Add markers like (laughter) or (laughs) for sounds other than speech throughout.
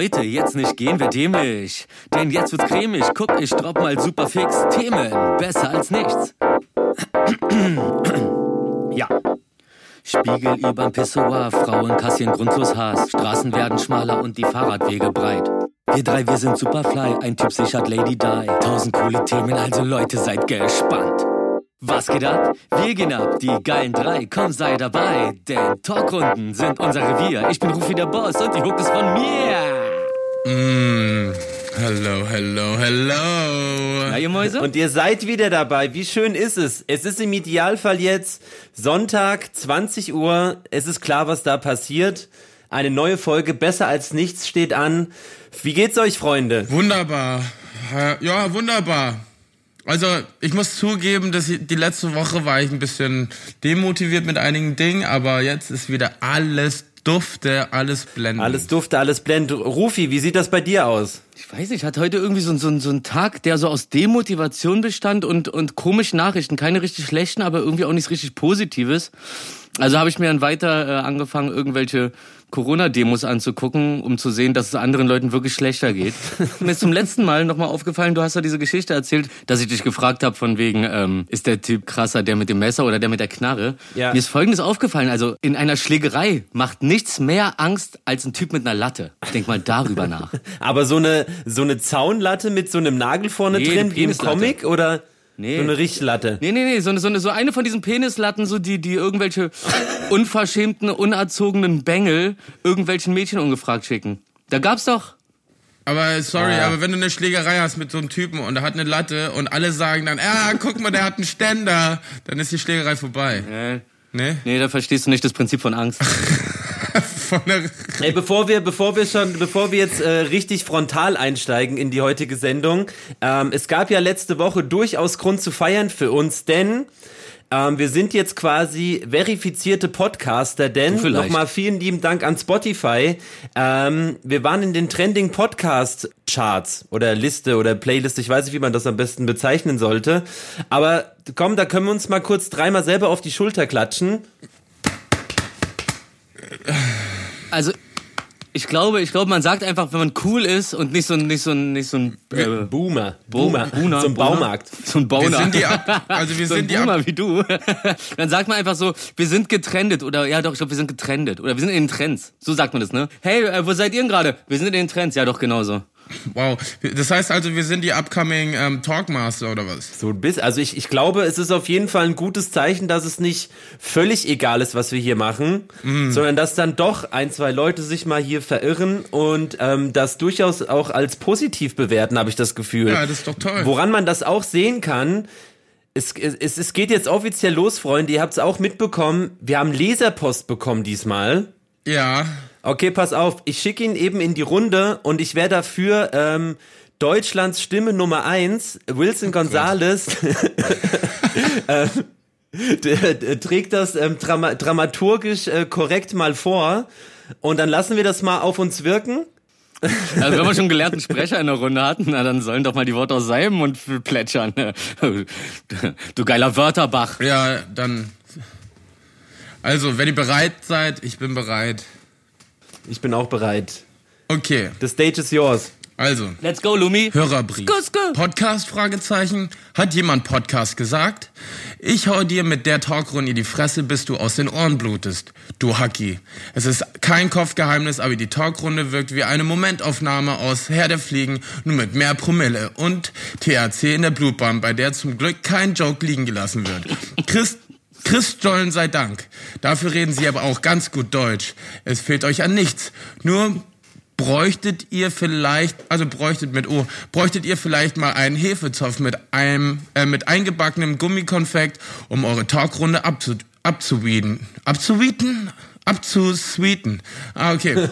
Leute, jetzt nicht gehen wir dämlich. Denn jetzt wird's cremig. Guck, ich drop mal super fix Themen. Besser als nichts. (clears throat) ja. Spiegel überm Pissoir, Frauen kassieren grundlos Hass. Straßen werden schmaler und die Fahrradwege breit. Wir drei, wir sind superfly, ein Typ sichert Lady Di. Tausend coole Themen, also Leute, seid gespannt. Was geht ab? Wir gehen ab, die geilen drei, komm sei dabei, denn Talkrunden sind unser Revier. Ich bin Rufi der Boss und die Hook ist von mir. Mm, hello, hello, hello. Na, ihr Mäuse? Und ihr seid wieder dabei. Wie schön ist es? Es ist im Idealfall jetzt Sonntag, 20 Uhr. Es ist klar, was da passiert. Eine neue Folge, besser als nichts, steht an. Wie geht's euch, Freunde? Wunderbar. Ja, wunderbar. Also, ich muss zugeben, dass ich, die letzte Woche war ich ein bisschen demotiviert mit einigen Dingen, aber jetzt ist wieder alles dufte, alles blendend. Alles dufte, alles blendend. Rufi, wie sieht das bei dir aus? Ich weiß nicht, ich hatte heute irgendwie so, so, so einen Tag, der so aus Demotivation bestand und, und komischen Nachrichten. Keine richtig schlechten, aber irgendwie auch nichts richtig Positives. Also habe ich mir dann weiter äh, angefangen, irgendwelche Corona-Demos anzugucken, um zu sehen, dass es anderen Leuten wirklich schlechter geht. (laughs) Mir ist zum letzten Mal nochmal aufgefallen, du hast ja diese Geschichte erzählt, dass ich dich gefragt habe von wegen, ähm, ist der Typ krasser, der mit dem Messer oder der mit der Knarre? Ja. Mir ist Folgendes aufgefallen, also in einer Schlägerei macht nichts mehr Angst als ein Typ mit einer Latte. Denk mal darüber (laughs) nach. Aber so eine, so eine Zaunlatte mit so einem Nagel vorne nee, drin, wie im Comic, oder? Nee. So eine Richtlatte. Nee, nee, nee, so eine, so eine, so eine von diesen Penislatten, so die, die irgendwelche unverschämten, unerzogenen Bengel irgendwelchen Mädchen ungefragt schicken. Da gab's doch. Aber sorry, ah. aber wenn du eine Schlägerei hast mit so einem Typen und er hat eine Latte und alle sagen dann, ja, guck mal, der hat einen Ständer, dann ist die Schlägerei vorbei. Nee. Nee? Nee, da verstehst du nicht das Prinzip von Angst. (laughs) von der Ey, bevor wir, bevor wir schon, bevor wir jetzt äh, richtig frontal einsteigen in die heutige Sendung, ähm, es gab ja letzte Woche durchaus Grund zu feiern für uns, denn ähm, wir sind jetzt quasi verifizierte Podcaster, denn nochmal vielen lieben Dank an Spotify. Ähm, wir waren in den Trending Podcast Charts oder Liste oder Playlist, ich weiß nicht, wie man das am besten bezeichnen sollte. Aber komm, da können wir uns mal kurz dreimal selber auf die Schulter klatschen. Also ich glaube, ich glaube, man sagt einfach, wenn man cool ist und nicht so ein, nicht so ein, nicht so ein äh, Boomer, Boomer, Boomer, so ein Baumarkt, so ein Bauner. Wir sind die ab, also wir so sind ein Boomer die ab wie du. (laughs) Dann sagt man einfach so, wir sind getrendet oder ja doch, ich glaube, wir sind getrendet oder wir sind in den Trends. So sagt man das, ne? Hey, äh, wo seid ihr denn gerade? Wir sind in den Trends, ja doch genauso. Wow. Das heißt also, wir sind die upcoming ähm, Talkmaster oder was? So ein bisschen. Also ich, ich glaube, es ist auf jeden Fall ein gutes Zeichen, dass es nicht völlig egal ist, was wir hier machen, mm. sondern dass dann doch ein, zwei Leute sich mal hier verirren und ähm, das durchaus auch als positiv bewerten, habe ich das Gefühl. Ja, das ist doch toll. Woran man das auch sehen kann, es, es, es geht jetzt offiziell los, Freunde. Ihr habt es auch mitbekommen. Wir haben Leserpost bekommen diesmal. Ja. Okay, pass auf. Ich schicke ihn eben in die Runde und ich wäre dafür ähm, Deutschlands Stimme Nummer eins, Wilson oh Gonzales. (laughs) äh, trägt das ähm, drama dramaturgisch äh, korrekt mal vor und dann lassen wir das mal auf uns wirken. Also wenn wir schon einen gelernten Sprecher in der Runde hatten, na, dann sollen doch mal die Worte aus seinem Mund plätschern. (laughs) Du geiler Wörterbach. Ja, dann. Also, wenn ihr bereit seid, ich bin bereit. Ich bin auch bereit. Okay. The stage is yours. Also. Let's go, Lumi. Hörerbrief. Go, go. Podcast, Fragezeichen. Hat jemand Podcast gesagt? Ich hau dir mit der Talkrunde in die Fresse, bis du aus den Ohren blutest. Du Hacki. Es ist kein Kopfgeheimnis, aber die Talkrunde wirkt wie eine Momentaufnahme aus Herr der Fliegen, nur mit mehr Promille und THC in der Blutbahn, bei der zum Glück kein Joke liegen gelassen wird. Chris Christstollen sei Dank. Dafür reden sie aber auch ganz gut Deutsch. Es fehlt euch an nichts. Nur bräuchtet ihr vielleicht, also bräuchtet mit O, bräuchtet ihr vielleicht mal einen Hefezopf mit einem, äh, mit eingebackenem Gummikonfekt, um eure Talkrunde abzu, abzuwieden. Abzuwieten? Abzusweeten. Ah, okay.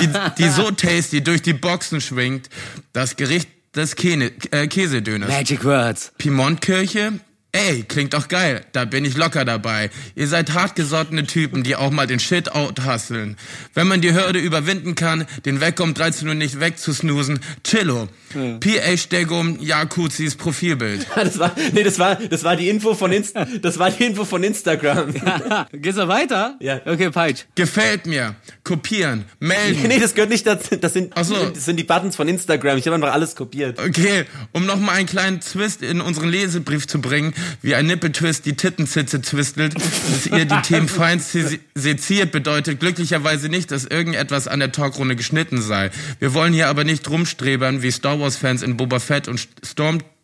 die, die so tasty durch die Boxen schwingt. Das Gericht des Käne, äh, Käsedöners. Magic Words. Piemontkirche, Ey, klingt doch geil. Da bin ich locker dabei. Ihr seid hartgesottene Typen, die auch mal den Shit out hustlen. Wenn man die Hürde überwinden kann, den Weg um 13 Uhr nicht wegzusnoosen, chillo. Ja. PH Degum Jakuzis Profilbild. (laughs) das war, nee, das war, das war die Info von Inst das war die Info von Instagram. (laughs) Ja. Geht's noch weiter? Ja. Okay, Peitsch. Gefällt mir. Kopieren. Melden. Nee, das gehört nicht dazu. Das sind, Ach so. das sind die Buttons von Instagram. Ich habe einfach alles kopiert. Okay, um nochmal einen kleinen Twist in unseren Lesebrief zu bringen, wie ein Nippeltwist die Tittenzitze twistelt, dass ihr die Themen (laughs) fein seziert, bedeutet glücklicherweise nicht, dass irgendetwas an der Talkrunde geschnitten sei. Wir wollen hier aber nicht rumstrebern wie Star Wars-Fans in Boba Fett und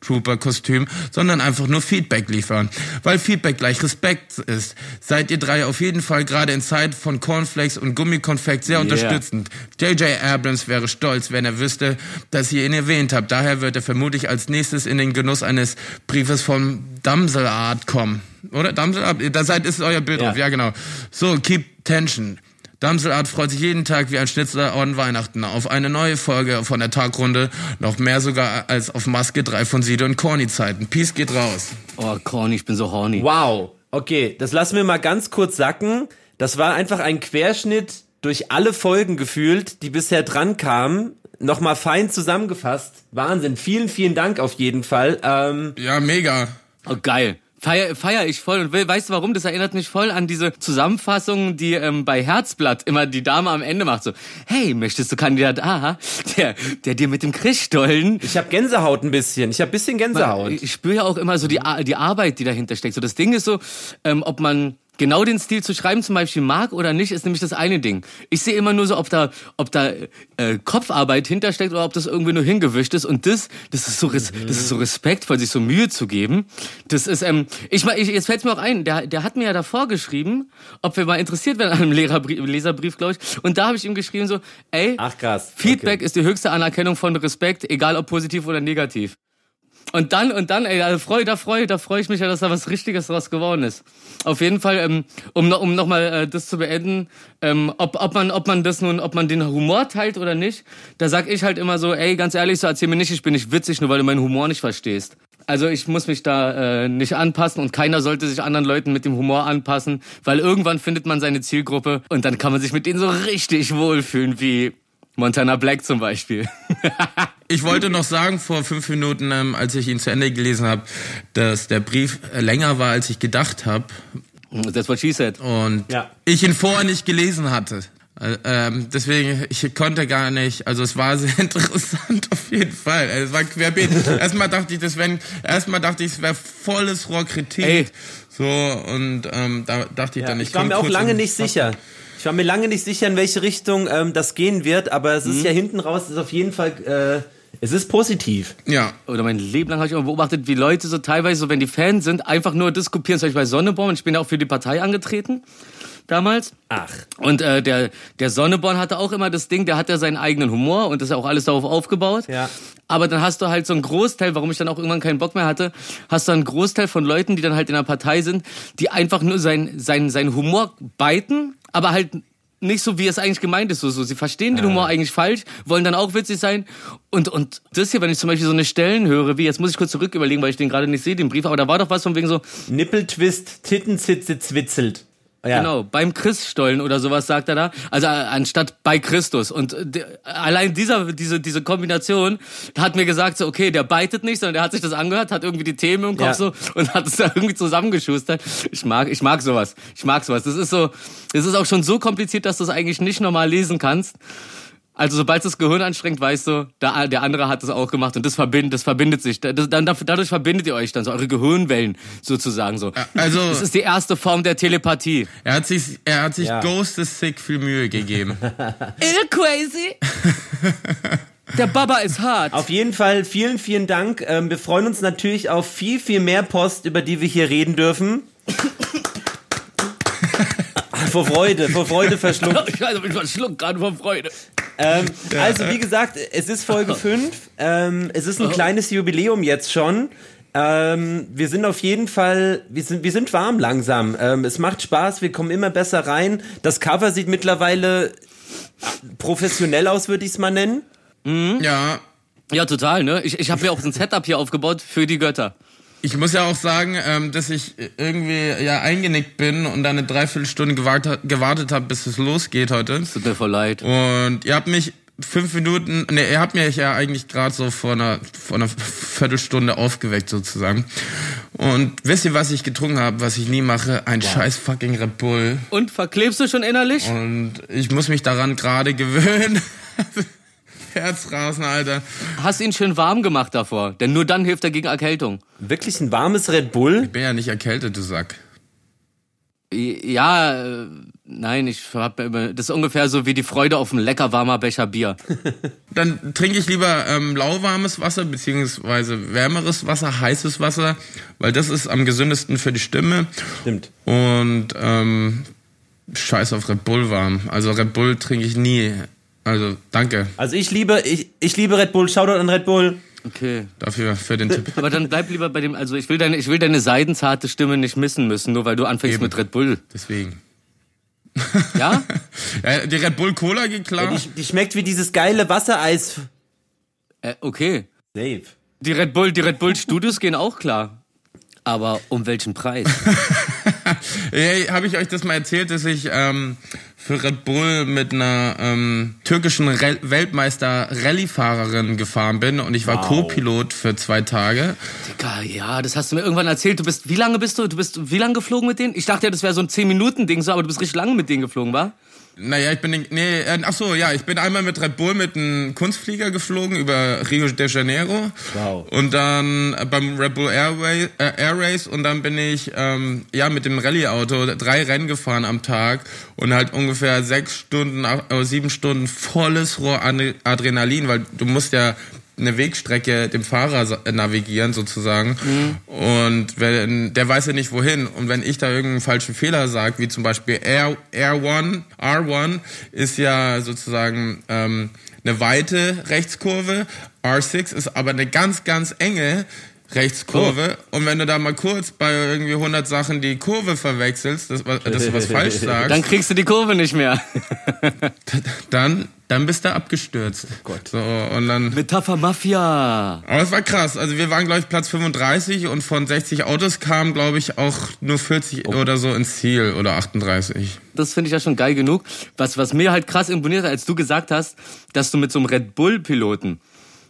Stormtrooper-Kostüm, sondern einfach nur Feedback liefern. Weil Feedback gleich Respekt ist, seid ihr drei auf jeden Fall gerade in Zeit von Cornflakes und Gummikonfekt sehr yeah. unterstützend. J.J. Abrams wäre stolz, wenn er wüsste, dass ihr ihn erwähnt habt. Daher wird er vermutlich als nächstes in den Genuss eines Briefes vom Damselart kommen. Oder? Damselart? Da seid ist euer Bild ja. drauf. Ja, genau. So, keep tension. Damselart freut sich jeden Tag wie ein Schnitzler an Weihnachten auf eine neue Folge von der Tagrunde. Noch mehr sogar als auf Maske 3 von Sido und Corny Zeiten. Peace geht raus. Oh, Corny, ich bin so horny. Wow. Okay, das lassen wir mal ganz kurz sacken. Das war einfach ein Querschnitt durch alle Folgen gefühlt, die bisher dran kamen. Nochmal fein zusammengefasst. Wahnsinn. Vielen, vielen Dank auf jeden Fall. Ähm, ja, mega. Oh, geil. Feier, feier ich voll und will, weißt du warum? Das erinnert mich voll an diese Zusammenfassung, die ähm, bei Herzblatt immer die Dame am Ende macht. So, hey, möchtest du Kandidat A, der, der dir mit dem Christstollen... Ich habe Gänsehaut ein bisschen, ich habe bisschen Gänsehaut. Ich spüre ja auch immer so die, die Arbeit, die dahinter steckt. So, das Ding ist so, ähm, ob man genau den Stil zu schreiben zum Beispiel mag oder nicht, ist nämlich das eine Ding. Ich sehe immer nur so, ob da, ob da äh, Kopfarbeit hintersteckt oder ob das irgendwie nur hingewischt ist. Und das, das ist so, das ist so respektvoll, sich so Mühe zu geben. Das ist, ähm, ich meine, jetzt fällt mir auch ein, der, der hat mir ja davor geschrieben, ob wir mal interessiert werden an einem Leserbrief, Leserbrief glaube ich. Und da habe ich ihm geschrieben so, ey, Ach, krass. Feedback okay. ist die höchste Anerkennung von Respekt, egal ob positiv oder negativ. Und dann, und dann, ey, also freu, da freue da freu ich mich ja, dass da was Richtiges draus geworden ist. Auf jeden Fall, ähm, um, um nochmal äh, das zu beenden, ähm, ob, ob, man, ob man das nun, ob man den Humor teilt oder nicht, da sag ich halt immer so, ey, ganz ehrlich, so erzähl mir nicht, ich bin nicht witzig, nur weil du meinen Humor nicht verstehst. Also ich muss mich da äh, nicht anpassen und keiner sollte sich anderen Leuten mit dem Humor anpassen, weil irgendwann findet man seine Zielgruppe und dann kann man sich mit denen so richtig wohlfühlen, wie Montana Black zum Beispiel. (laughs) ich wollte noch sagen, vor fünf Minuten, ähm, als ich ihn zu Ende gelesen habe, dass der Brief länger war, als ich gedacht habe. That's what she said. Und ja. ich ihn vorher nicht gelesen hatte. Äh, ähm, deswegen, ich konnte gar nicht, also es war sehr (laughs) interessant auf jeden Fall. Es war querbeet. (laughs) erstmal dachte ich, das wäre, erstmal dachte ich, es wäre volles Rohrkritik. Ey. So, und ähm, da dachte ich ja, dann, ich, ich war mir auch lange nicht sicher. Ich war mir lange nicht sicher, in welche Richtung ähm, das gehen wird, aber es ist mhm. ja hinten raus, ist auf jeden Fall, äh, es ist positiv. Ja. Oder mein Leben lang habe ich immer beobachtet, wie Leute so teilweise, so wenn die Fans sind, einfach nur diskutieren. Zum Beispiel bei Sonneborn, ich bin ja auch für die Partei angetreten damals. Ach. Und äh, der, der Sonneborn hatte auch immer das Ding, der hat ja seinen eigenen Humor und das ist ja auch alles darauf aufgebaut. Ja. Aber dann hast du halt so einen Großteil, warum ich dann auch irgendwann keinen Bock mehr hatte, hast du einen Großteil von Leuten, die dann halt in der Partei sind, die einfach nur sein, sein, sein Humor beiten, aber halt nicht so, wie es eigentlich gemeint ist. So, so. Sie verstehen den Humor eigentlich falsch, wollen dann auch witzig sein. Und, und das hier, wenn ich zum Beispiel so eine Stellen höre, wie, jetzt muss ich kurz zurück überlegen, weil ich den gerade nicht sehe, den Brief, aber da war doch was von wegen so... Nippeltwist, Tittenzitze, zwitzelt. Ja. Genau, beim Christstollen oder sowas sagt er da. Also äh, anstatt bei Christus. Und äh, allein dieser, diese, diese Kombination hat mir gesagt, so, okay, der beitet nicht, sondern der hat sich das angehört, hat irgendwie die Themen im Kopf ja. so und hat es da irgendwie zusammengeschustert. Ich mag, ich mag sowas. Ich mag sowas. Das ist so, das ist auch schon so kompliziert, dass du es eigentlich nicht normal lesen kannst. Also sobald das Gehirn anstrengt, weißt du, der, der andere hat das auch gemacht und das verbindet, das verbindet sich. Das, dann, dadurch verbindet ihr euch dann so eure Gehirnwellen sozusagen so. Also das ist die erste Form der Telepathie. Er hat sich, er hat sich ja. Ghost is Sick viel Mühe gegeben. (laughs) Ill crazy. (laughs) Der Baba ist hart. Auf jeden Fall vielen, vielen Dank. Ähm, wir freuen uns natürlich auf viel, viel mehr Post, über die wir hier reden dürfen. Vor Freude, vor Freude (laughs) verschluckt. Ich weiß, ich verschluckt gerade vor Freude. Ähm, also wie gesagt, es ist Folge (laughs) 5. Ähm, es ist ein kleines Jubiläum jetzt schon. Ähm, wir sind auf jeden Fall, wir sind, wir sind warm langsam. Ähm, es macht Spaß, wir kommen immer besser rein. Das Cover sieht mittlerweile professionell aus, würde ich es mal nennen. Mhm. Ja. Ja, total, ne? Ich, ich habe mir auch ein Setup hier aufgebaut für die Götter. Ich muss ja auch sagen, ähm, dass ich irgendwie ja eingenickt bin und dann eine Dreiviertelstunde gewartet, gewartet habe, bis es losgeht heute. tut mir voll leid. Und ihr habt mich fünf Minuten, ne, ihr habt mich ja eigentlich gerade so vor einer, vor einer Viertelstunde aufgeweckt sozusagen. Und wisst ihr, was ich getrunken habe, was ich nie mache? Ein wow. scheiß fucking Red Bull. Und verklebst du schon innerlich? Und ich muss mich daran gerade gewöhnen. (laughs) Herz rasen, Alter. Hast ihn schön warm gemacht davor, denn nur dann hilft er gegen Erkältung. Wirklich ein warmes Red Bull? Ich bin ja nicht erkältet, du Sack. Ja, äh, nein, ich hab immer, das ist ungefähr so wie die Freude auf ein lecker warmer Becher Bier. (laughs) Dann trinke ich lieber ähm, lauwarmes Wasser beziehungsweise wärmeres Wasser, heißes Wasser, weil das ist am gesündesten für die Stimme. Stimmt. Und ähm, Scheiß auf Red Bull warm. Also Red Bull trinke ich nie. Also danke. Also ich liebe, ich, ich liebe Red Bull. Shoutout an Red Bull. Okay. Dafür, für den Tipp. (laughs) Aber dann bleib lieber bei dem, also ich will deine, ich will deine seidenzarte Stimme nicht missen müssen, nur weil du anfängst Eben. mit Red Bull. Deswegen. (laughs) Ja? ja die Red Bull Cola geht klar. Ja, die, die, schmeckt wie dieses geile Wassereis. Äh, okay. Safe. Die Red Bull, die Red Bull Studios gehen auch klar. Aber um welchen Preis? (laughs) ja, Habe ich euch das mal erzählt, dass ich ähm, für Red Bull mit einer ähm, türkischen Re Weltmeister Rallye-Fahrerin gefahren bin und ich war wow. Co-Pilot für zwei Tage. Digga, ja, das hast du mir irgendwann erzählt. Du bist, wie lange bist du? Du bist wie lange geflogen mit denen? Ich dachte ja, das wäre so ein 10-Minuten-Ding so, aber du bist richtig lange mit denen geflogen, war? Naja, ich bin, nee, äh, ach so, ja, ich bin einmal mit Red Bull mit einem Kunstflieger geflogen über Rio de Janeiro. Wow. Und dann beim Red Bull Airway, äh, Air Race und dann bin ich, ähm, ja, mit dem Rallye-Auto drei Rennen gefahren am Tag und halt ungefähr sechs Stunden, äh, sieben Stunden volles Rohr Adrenalin, weil du musst ja eine Wegstrecke dem Fahrer navigieren sozusagen mhm. und wenn der weiß ja nicht wohin und wenn ich da irgendeinen falschen Fehler sage, wie zum Beispiel R, R1, R1 ist ja sozusagen ähm, eine weite Rechtskurve, R6 ist aber eine ganz, ganz enge Rechtskurve. Oh. Und wenn du da mal kurz bei irgendwie 100 Sachen die Kurve verwechselst, dass, dass du was falsch (laughs) sagst. Dann kriegst du die Kurve nicht mehr. (laughs) dann, dann bist du abgestürzt. Oh Gott. So, und dann. Metapher Mafia. Aber es war krass. Also wir waren, glaube ich, Platz 35 und von 60 Autos kamen, glaube ich, auch nur 40 oh. oder so ins Ziel oder 38. Das finde ich ja schon geil genug. Was, was mir halt krass imponiert hat, als du gesagt hast, dass du mit so einem Red Bull-Piloten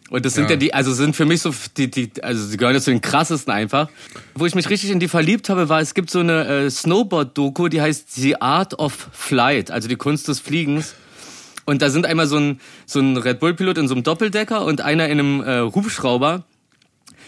und das sind ja. ja, die, also sind für mich so die, die, also sie gehören ja zu den krassesten einfach. Wo ich mich richtig in die verliebt habe, war, es gibt so eine äh, Snowboard-Doku, die heißt The Art of Flight, also die Kunst des Fliegens. Und da sind einmal so ein, so ein Red Bull-Pilot in so einem Doppeldecker und einer in einem äh, Hubschrauber.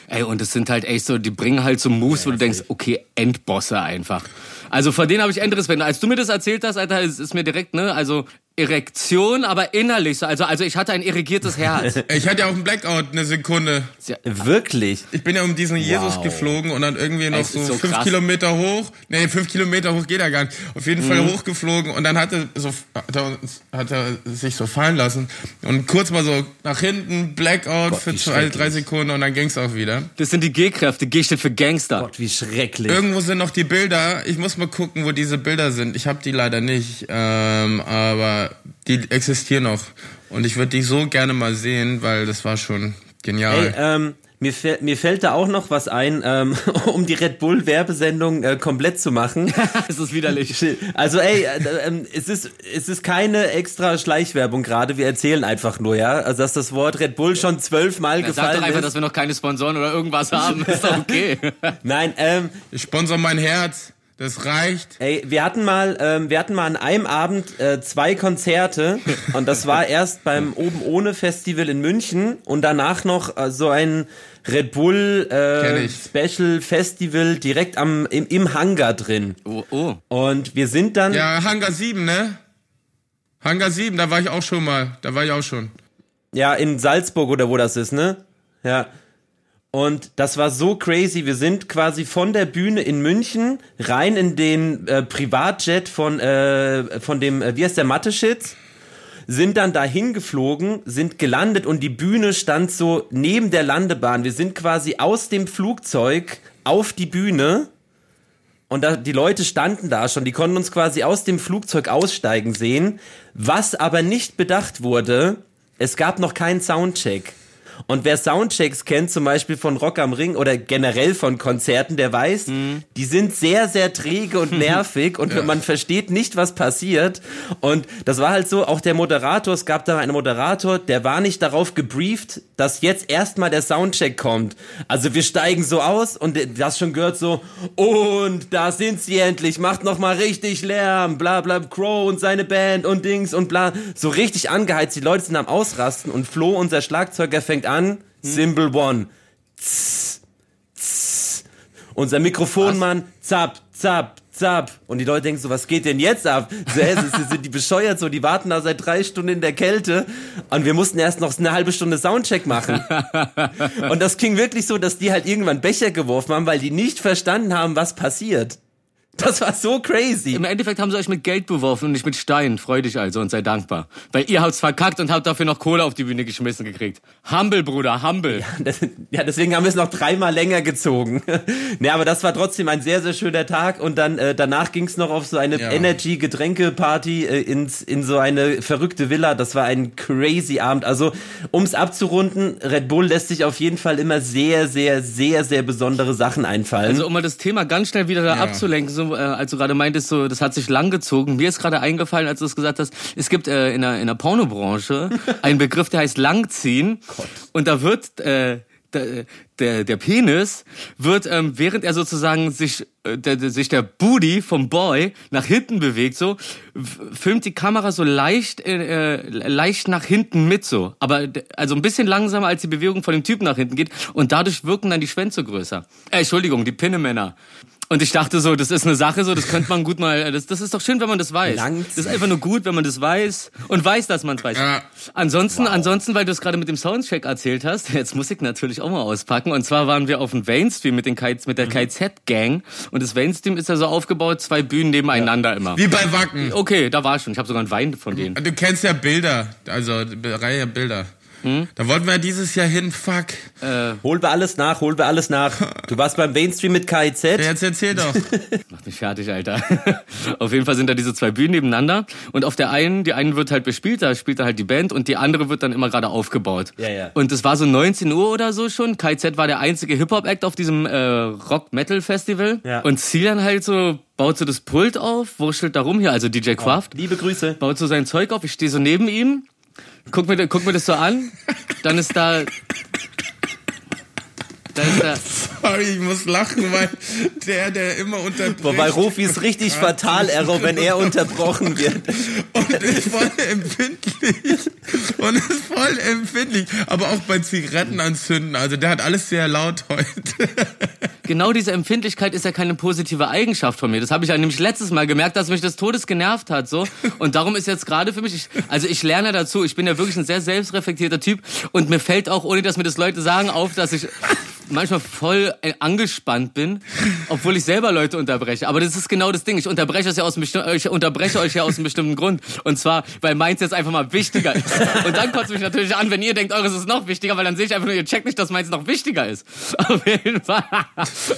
Ey, und es sind halt echt so, die bringen halt so Moves, wo du denkst, okay, Endbosse einfach. Also vor denen habe ich Endrespekt. Als du mir das erzählt hast, Alter, ist, ist mir direkt, ne, also Erektion, aber innerlich so. Also, also ich hatte ein irrigiertes Herz. (laughs) Ich hatte ja auch einen Blackout eine Sekunde. Ja, wirklich? Ich bin ja um diesen Jesus wow. geflogen und dann irgendwie noch so, so, fünf krass. Kilometer hoch. Nee, fünf Kilometer hoch geht er gar nicht. Auf jeden Fall mhm. hochgeflogen und dann hat er, so, hat, er, hat er sich so fallen lassen. Und kurz mal so nach hinten, Blackout Gott, für zwei, drei Sekunden und dann ging's auch wieder. Das sind die G-Kräfte. G steht für Gangster. Gott, wie schrecklich. Irgendwo sind noch die Bilder. Ich muss mal gucken, wo diese Bilder sind. Ich habe die leider nicht. Ähm, aber die existieren noch. Und ich würde die so gerne mal sehen, weil das war schon genial. Ey, ähm, mir, mir fällt da auch noch was ein, ähm, (laughs) um die Red Bull Werbesendung äh, komplett zu machen. (laughs) es ist widerlich. Also ey, äh, äh, es ist es ist keine extra Schleichwerbung gerade. Wir erzählen einfach nur, ja, also dass das Wort Red Bull schon zwölfmal gefallen ist. Sag doch einfach, ist. dass wir noch keine Sponsoren oder irgendwas haben. Ist doch okay. (laughs) Nein, ähm, ich sponsor mein Herz. Das reicht. Ey, wir hatten mal, ähm, wir hatten mal an einem Abend äh, zwei Konzerte und das war (laughs) erst beim Oben ohne Festival in München und danach noch äh, so ein Red Bull äh, Special Festival direkt am im, im Hangar drin. Oh, oh. Und wir sind dann Ja, Hangar 7, ne? Hangar 7, da war ich auch schon mal. Da war ich auch schon. Ja, in Salzburg oder wo das ist, ne? Ja. Und das war so crazy. Wir sind quasi von der Bühne in München rein in den äh, Privatjet von, äh, von dem, äh, wie heißt der, Mathe-Shit? Sind dann dahin geflogen, sind gelandet und die Bühne stand so neben der Landebahn. Wir sind quasi aus dem Flugzeug auf die Bühne und da, die Leute standen da schon, die konnten uns quasi aus dem Flugzeug aussteigen sehen. Was aber nicht bedacht wurde, es gab noch keinen Soundcheck. Und wer Soundchecks kennt, zum Beispiel von Rock am Ring oder generell von Konzerten, der weiß, Mhm. die sind sehr, sehr träge und (laughs) nervig und man versteht nicht, was passiert. Und das war halt so, auch der Moderator, es gab da einen Moderator, der war nicht darauf gebrieft, dass jetzt erstmal der Soundcheck kommt. Also wir steigen so aus und das schon gehört so, und da sind sie endlich, macht nochmal richtig Lärm, bla bla, Crow und seine Band und Dings und bla. So richtig angeheizt, die Leute sind am Ausrasten und Flo, unser Schlagzeuger, fängt an, Symbol One. Tss, tss. Unser Mikrofonmann, zapp, zapp, zapp. Und die Leute denken so, was geht denn jetzt ab? So, sie sind die bescheuert so, die warten da seit drei Stunden in der Kälte und wir mussten erst noch eine halbe Stunde Soundcheck machen. (laughs) Und das ging wirklich so, dass die halt irgendwann Becher geworfen haben, weil die nicht verstanden haben, was passiert. Das war so crazy. Im Endeffekt haben sie euch mit Geld beworfen und nicht mit Steinen. Freu dich also und sei dankbar. Weil ihr habt's verkackt und habt dafür noch Kohle auf die Bühne geschmissen gekriegt. Humble, Bruder, humble. Das, ja, deswegen haben wir es noch dreimal länger gezogen. (laughs) ne, aber das war trotzdem ein sehr, sehr schöner Tag und dann äh, danach ging es noch auf so eine Ja. Energy-Getränke-Party äh, ins, in so eine verrückte Villa. Das war ein crazy Abend. Also, ums abzurunden, Red Bull lässt sich auf jeden Fall immer sehr, sehr, sehr, sehr besondere Sachen einfallen. Also um mal das Thema ganz schnell wieder da Ja. abzulenken, so, äh, als du gerade meintest, so, das hat sich lang gezogen. Mir ist gerade eingefallen, als du es gesagt hast, es gibt äh, in, der, in der Pornobranche (laughs) einen Begriff, der heißt Langziehen. Und da wird äh, der, der, der Penis wird, ähm, während er sozusagen sich, äh, der, der, sich der Booty vom Boy nach hinten bewegt, so, filmt die Kamera so leicht, äh, äh, leicht nach hinten mit, so. Aber, also ein bisschen langsamer als die Bewegung von dem Typen nach hinten geht. Und dadurch wirken dann die Schwänze größer. Äh, Entschuldigung, die Pinnemänner. Und ich dachte so, das ist eine Sache so, das könnte man gut mal, das, das ist doch schön, wenn man das weiß. Langziehen. Das ist einfach nur gut, wenn man das weiß und weiß, dass man es weiß. Ja. Ansonsten, ansonsten, weil du es gerade mit dem Soundcheck erzählt hast, (laughs) jetzt muss ich natürlich auch mal auspacken. Und zwar waren wir auf dem Mainstream mit den Kites, mit der KZ-Gang. Und das Mainstream ist ja so aufgebaut, zwei Bühnen nebeneinander immer. Wie bei Wacken. Okay, da war ich schon. Ich habe sogar einen Wein von denen. Du kennst ja Bilder, also die Reihe Bilder. Hm? Da wollten wir ja dieses Jahr hin, fuck. hol wir alles nach, hol wir alles nach. Du warst beim Mainstream mit KIZ. Jetzt erzähl doch. (laughs) Mach mich fertig, Alter. (laughs) auf jeden Fall sind da diese zwei Bühnen nebeneinander. Und auf der einen, die eine wird halt bespielt, da spielt da halt die Band und die andere wird dann immer gerade aufgebaut. Ja, ja. Und es war so 19 Uhr oder so schon. KZ war der einzige Hip-Hop-Act auf diesem äh, Rock-Metal-Festival. Ja. Und Ziel halt so, baut so das Pult auf, wurschtelt da rum hier, also DJ Kraft. Liebe Grüße. baut so sein Zeug auf, ich stehe so neben ihm, guck mir, guck mir das so an, dann ist da... Da ist da... (laughs) Sorry, ich muss lachen, weil der, der immer unterbricht. Wobei Rufi ist richtig fatal, Error, wenn er unterbrochen wird. (laughs) und ist voll empfindlich. Und ist voll empfindlich. Aber auch bei Zigaretten anzünden. Also der hat alles sehr laut heute. Genau diese Empfindlichkeit ist ja keine positive Eigenschaft von mir. Das habe ich ja nämlich letztes Mal gemerkt, dass mich das Todes genervt hat. so. Und darum ist jetzt gerade für mich, ich, also ich lerne dazu, ich bin ja wirklich ein sehr selbstreflektierter Typ und mir fällt auch, ohne dass mir das Leute sagen, auf, dass ich manchmal voll äh, angespannt bin, (laughs) obwohl ich selber Leute unterbreche. Aber das ist genau das Ding. Ich unterbreche, es ja aus einem besti- ich unterbreche euch ja aus einem bestimmten Grund. Und zwar, weil meins jetzt einfach mal wichtiger ist. Und dann kotzt mich natürlich an, wenn ihr denkt, eures ist noch wichtiger, weil dann sehe ich einfach nur, ihr checkt nicht, dass meins noch wichtiger ist. (laughs) Auf jeden Fall.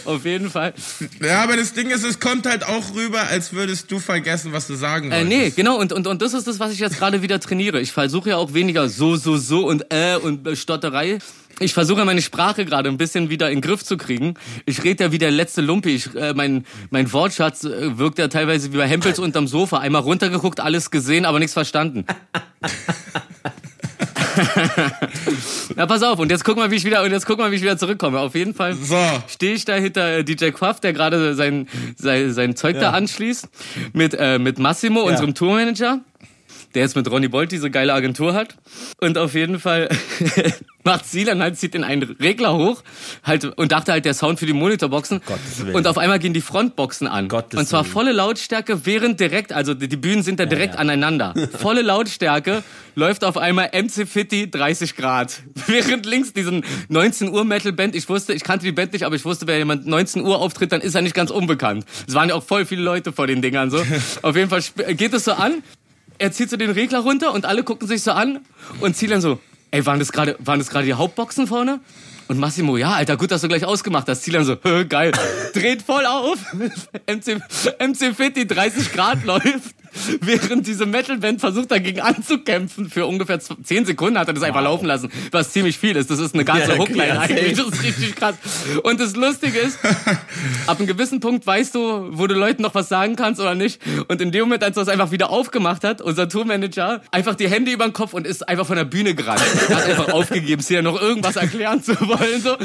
Auf jeden Fall. Ja, aber das Ding ist, es kommt halt auch rüber, als würdest du vergessen, was du sagen Äh, wolltest. nee, genau, und, und, und das ist das, was ich jetzt gerade wieder trainiere. Ich versuche ja auch weniger so, so, so und äh und äh, Stotterei. Ich versuche meine Sprache gerade ein bisschen wieder in den Griff zu kriegen. Ich rede ja wie der letzte Lumpi. Ich, äh, mein, mein Wortschatz äh, wirkt ja teilweise wie bei Hempels unterm Sofa. Einmal runtergeguckt, alles gesehen, aber nichts verstanden. (laughs) Na, pass auf, und jetzt guck mal, wie ich wieder, und jetzt guck mal, wie ich wieder zurückkomme. Auf jeden Fall So. stehe ich da hinter äh, DJ Quaff, der gerade sein, sein, sein Zeug da anschließt, mit, äh, mit Massimo, unserem Tourmanager, der jetzt mit Ronny Bolt diese geile Agentur hat. Und auf jeden Fall (laughs) macht Silan halt, zieht in einen Regler hoch, halt, und dachte halt, der Sound für die Monitorboxen. Und auf einmal gehen die Frontboxen an. Gottes und zwar Willen. volle Lautstärke, während direkt, also die die Bühnen sind da direkt ja. aneinander. (laughs) Volle Lautstärke läuft auf einmal MC Fitty 30 Grad. (laughs) Während links diesen 19 Uhr Metal Band, ich wusste, ich kannte die Band nicht, aber ich wusste, wenn jemand 19 Uhr auftritt, dann ist er nicht ganz unbekannt. Es waren ja auch voll viele Leute vor den Dingern so. Auf jeden Fall geht es so an, er zieht so den Regler runter und alle gucken sich so an und ziehen dann so, ey, waren das gerade, waren das gerade die Hauptboxen vorne? Und Massimo, ja, Alter, gut, dass du gleich ausgemacht hast. Ziel dann so, (laughs) geil, dreht voll auf. (laughs) MC, MC Fit, die 30 Grad (laughs) läuft. (laughs) während diese Metalband versucht dagegen anzukämpfen. Für ungefähr 10 Sekunden hat er das wow. einfach laufen lassen, was ziemlich viel ist. Das ist eine ganze ja, Hookline ja, eigentlich. Das ist richtig krass. Und das Lustige ist, ab einem gewissen Punkt weißt du, wo du Leuten noch was sagen kannst oder nicht. Und in dem Moment, als er es einfach wieder aufgemacht hat, unser Tourmanager einfach die Hände über den Kopf und ist einfach von der Bühne gerannt. Er hat einfach aufgegeben, hier noch irgendwas erklären zu wollen. So.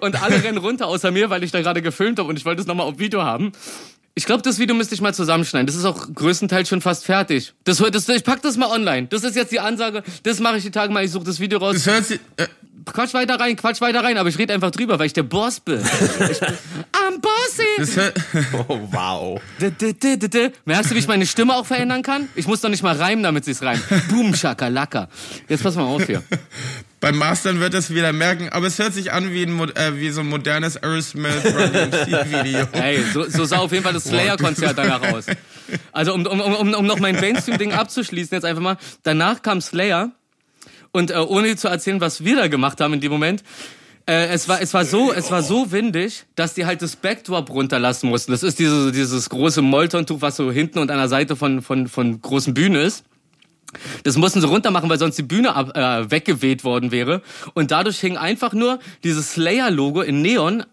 Und alle rennen runter, außer mir, weil ich da gerade gefilmt habe und ich wollte es nochmal auf Video haben. Ich glaube, das Video müsste ich mal zusammenschneiden. Das ist auch größtenteils schon fast fertig. Das, das, ich pack das mal online. Das ist jetzt die Ansage. Das mache ich die Tage mal. Ich suche das Video raus. Das hört sich, äh Quatsch weiter rein, quatsch weiter rein, aber ich rede einfach drüber, weil ich der Boss bin. Ich bin I'm bossy. (laughs) oh, wow. Merkst du, wie ich meine Stimme auch verändern kann? Ich muss doch nicht mal reimen, damit sich's reimt. Boom, Shakalaka. Jetzt pass mal auf hier. (laughs) Beim Mastern wird es wieder merken, aber es hört sich an wie, ein, äh, wie so ein modernes Aerosmith Video. (laughs) Hey, so, so sah auf jeden Fall das Slayer-Konzert danach aus. Also um, um, um, um noch mein Mainstream-Ding abzuschließen, jetzt einfach mal. Danach kam Slayer und äh, ohne zu erzählen, was wir da gemacht haben in dem Moment, äh, es war es war so es war so windig, dass die halt das Backdrop runterlassen mussten. Das ist dieses dieses große Moltontuch, was so hinten und an der Seite von von von großen Bühne ist. Das mussten sie runter machen, weil sonst die Bühne ab, äh, weggeweht worden wäre. Und dadurch hing einfach nur dieses Slayer-Logo in Neon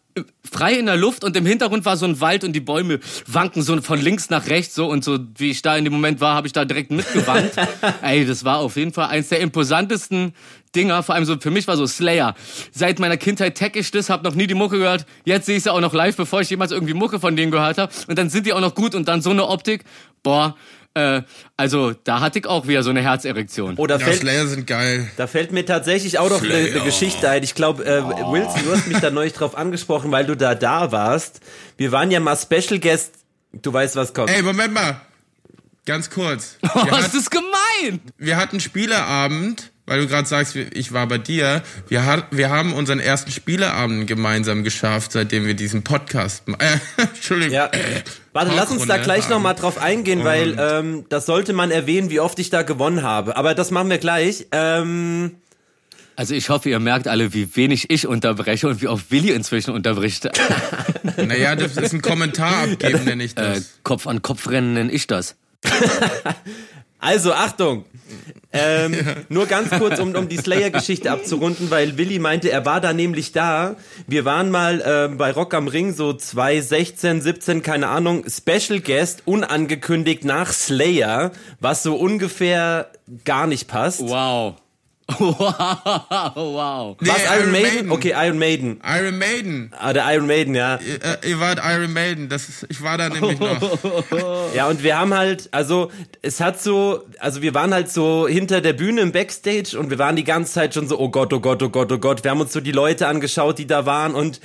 frei in der Luft und im Hintergrund war so ein Wald und die Bäume wanken so von links nach rechts so und so wie ich da in dem Moment war, habe ich da direkt mitgewandt. (laughs) Ey, das war auf jeden Fall eins der imposantesten Dinger, vor allem so für mich war so Slayer. Seit meiner Kindheit tech ich das, hab noch nie die Mucke gehört. Jetzt sehe ich sie auch noch live, bevor ich jemals irgendwie Mucke von denen gehört habe und dann sind die auch noch gut und dann so eine Optik. Boah, äh, also da hatte ich auch wieder so eine Herzerektion. Oder ja, Slayer sind geil. Da fällt mir tatsächlich auch noch eine, eine, Geschichte ein. Ich glaube, äh, oh. Wilson, du hast mich da neulich drauf angesprochen, weil du da da warst. Wir waren ja mal Special Guest. Du weißt, was kommt. Ey, Moment mal. Ganz kurz. (laughs) Oh, das ist gemein. Wir hatten Spieleabend weil du gerade sagst, ich war bei dir. Wir, hat, wir haben unseren ersten Spieleabend gemeinsam geschafft, seitdem wir diesen Podcast. Äh, (laughs) Entschuldigung. Ja. Warte, lass uns da gleich nochmal drauf eingehen, Und weil ähm, das sollte man erwähnen, wie oft ich da gewonnen habe. Aber das machen wir gleich. Ähm, also ich hoffe, ihr merkt alle, wie wenig ich unterbreche und wie oft Willi inzwischen unterbricht. (laughs) naja, das ist ein Kommentar abgeben, nenne ich das. Äh, Kopf an Kopf rennen nenne ich das. (laughs) also, Achtung. Ähm, (laughs) ja. Nur ganz kurz, um, um die Slayer-Geschichte (laughs) abzurunden, weil Willi meinte, er war da nämlich da. Wir waren mal äh, bei Rock am Ring, so 2016, 17, keine Ahnung, Special Guest, unangekündigt nach Slayer, was so ungefähr gar nicht passt. Wow. Wow, wow. Was, nee, Iron, Iron Maiden? Maiden? Okay, Iron Maiden. Iron Maiden. Ah, der Iron Maiden, ja. Ihr, äh, ihr wart Iron Maiden, das ist, ich war da nämlich noch. (laughs) ja, und wir haben halt, also, es hat so, also wir waren halt so hinter der Bühne im Backstage und wir waren die ganze Zeit schon so, oh Gott, oh Gott, oh Gott, oh Gott. Wir haben uns so die Leute angeschaut, die da waren und,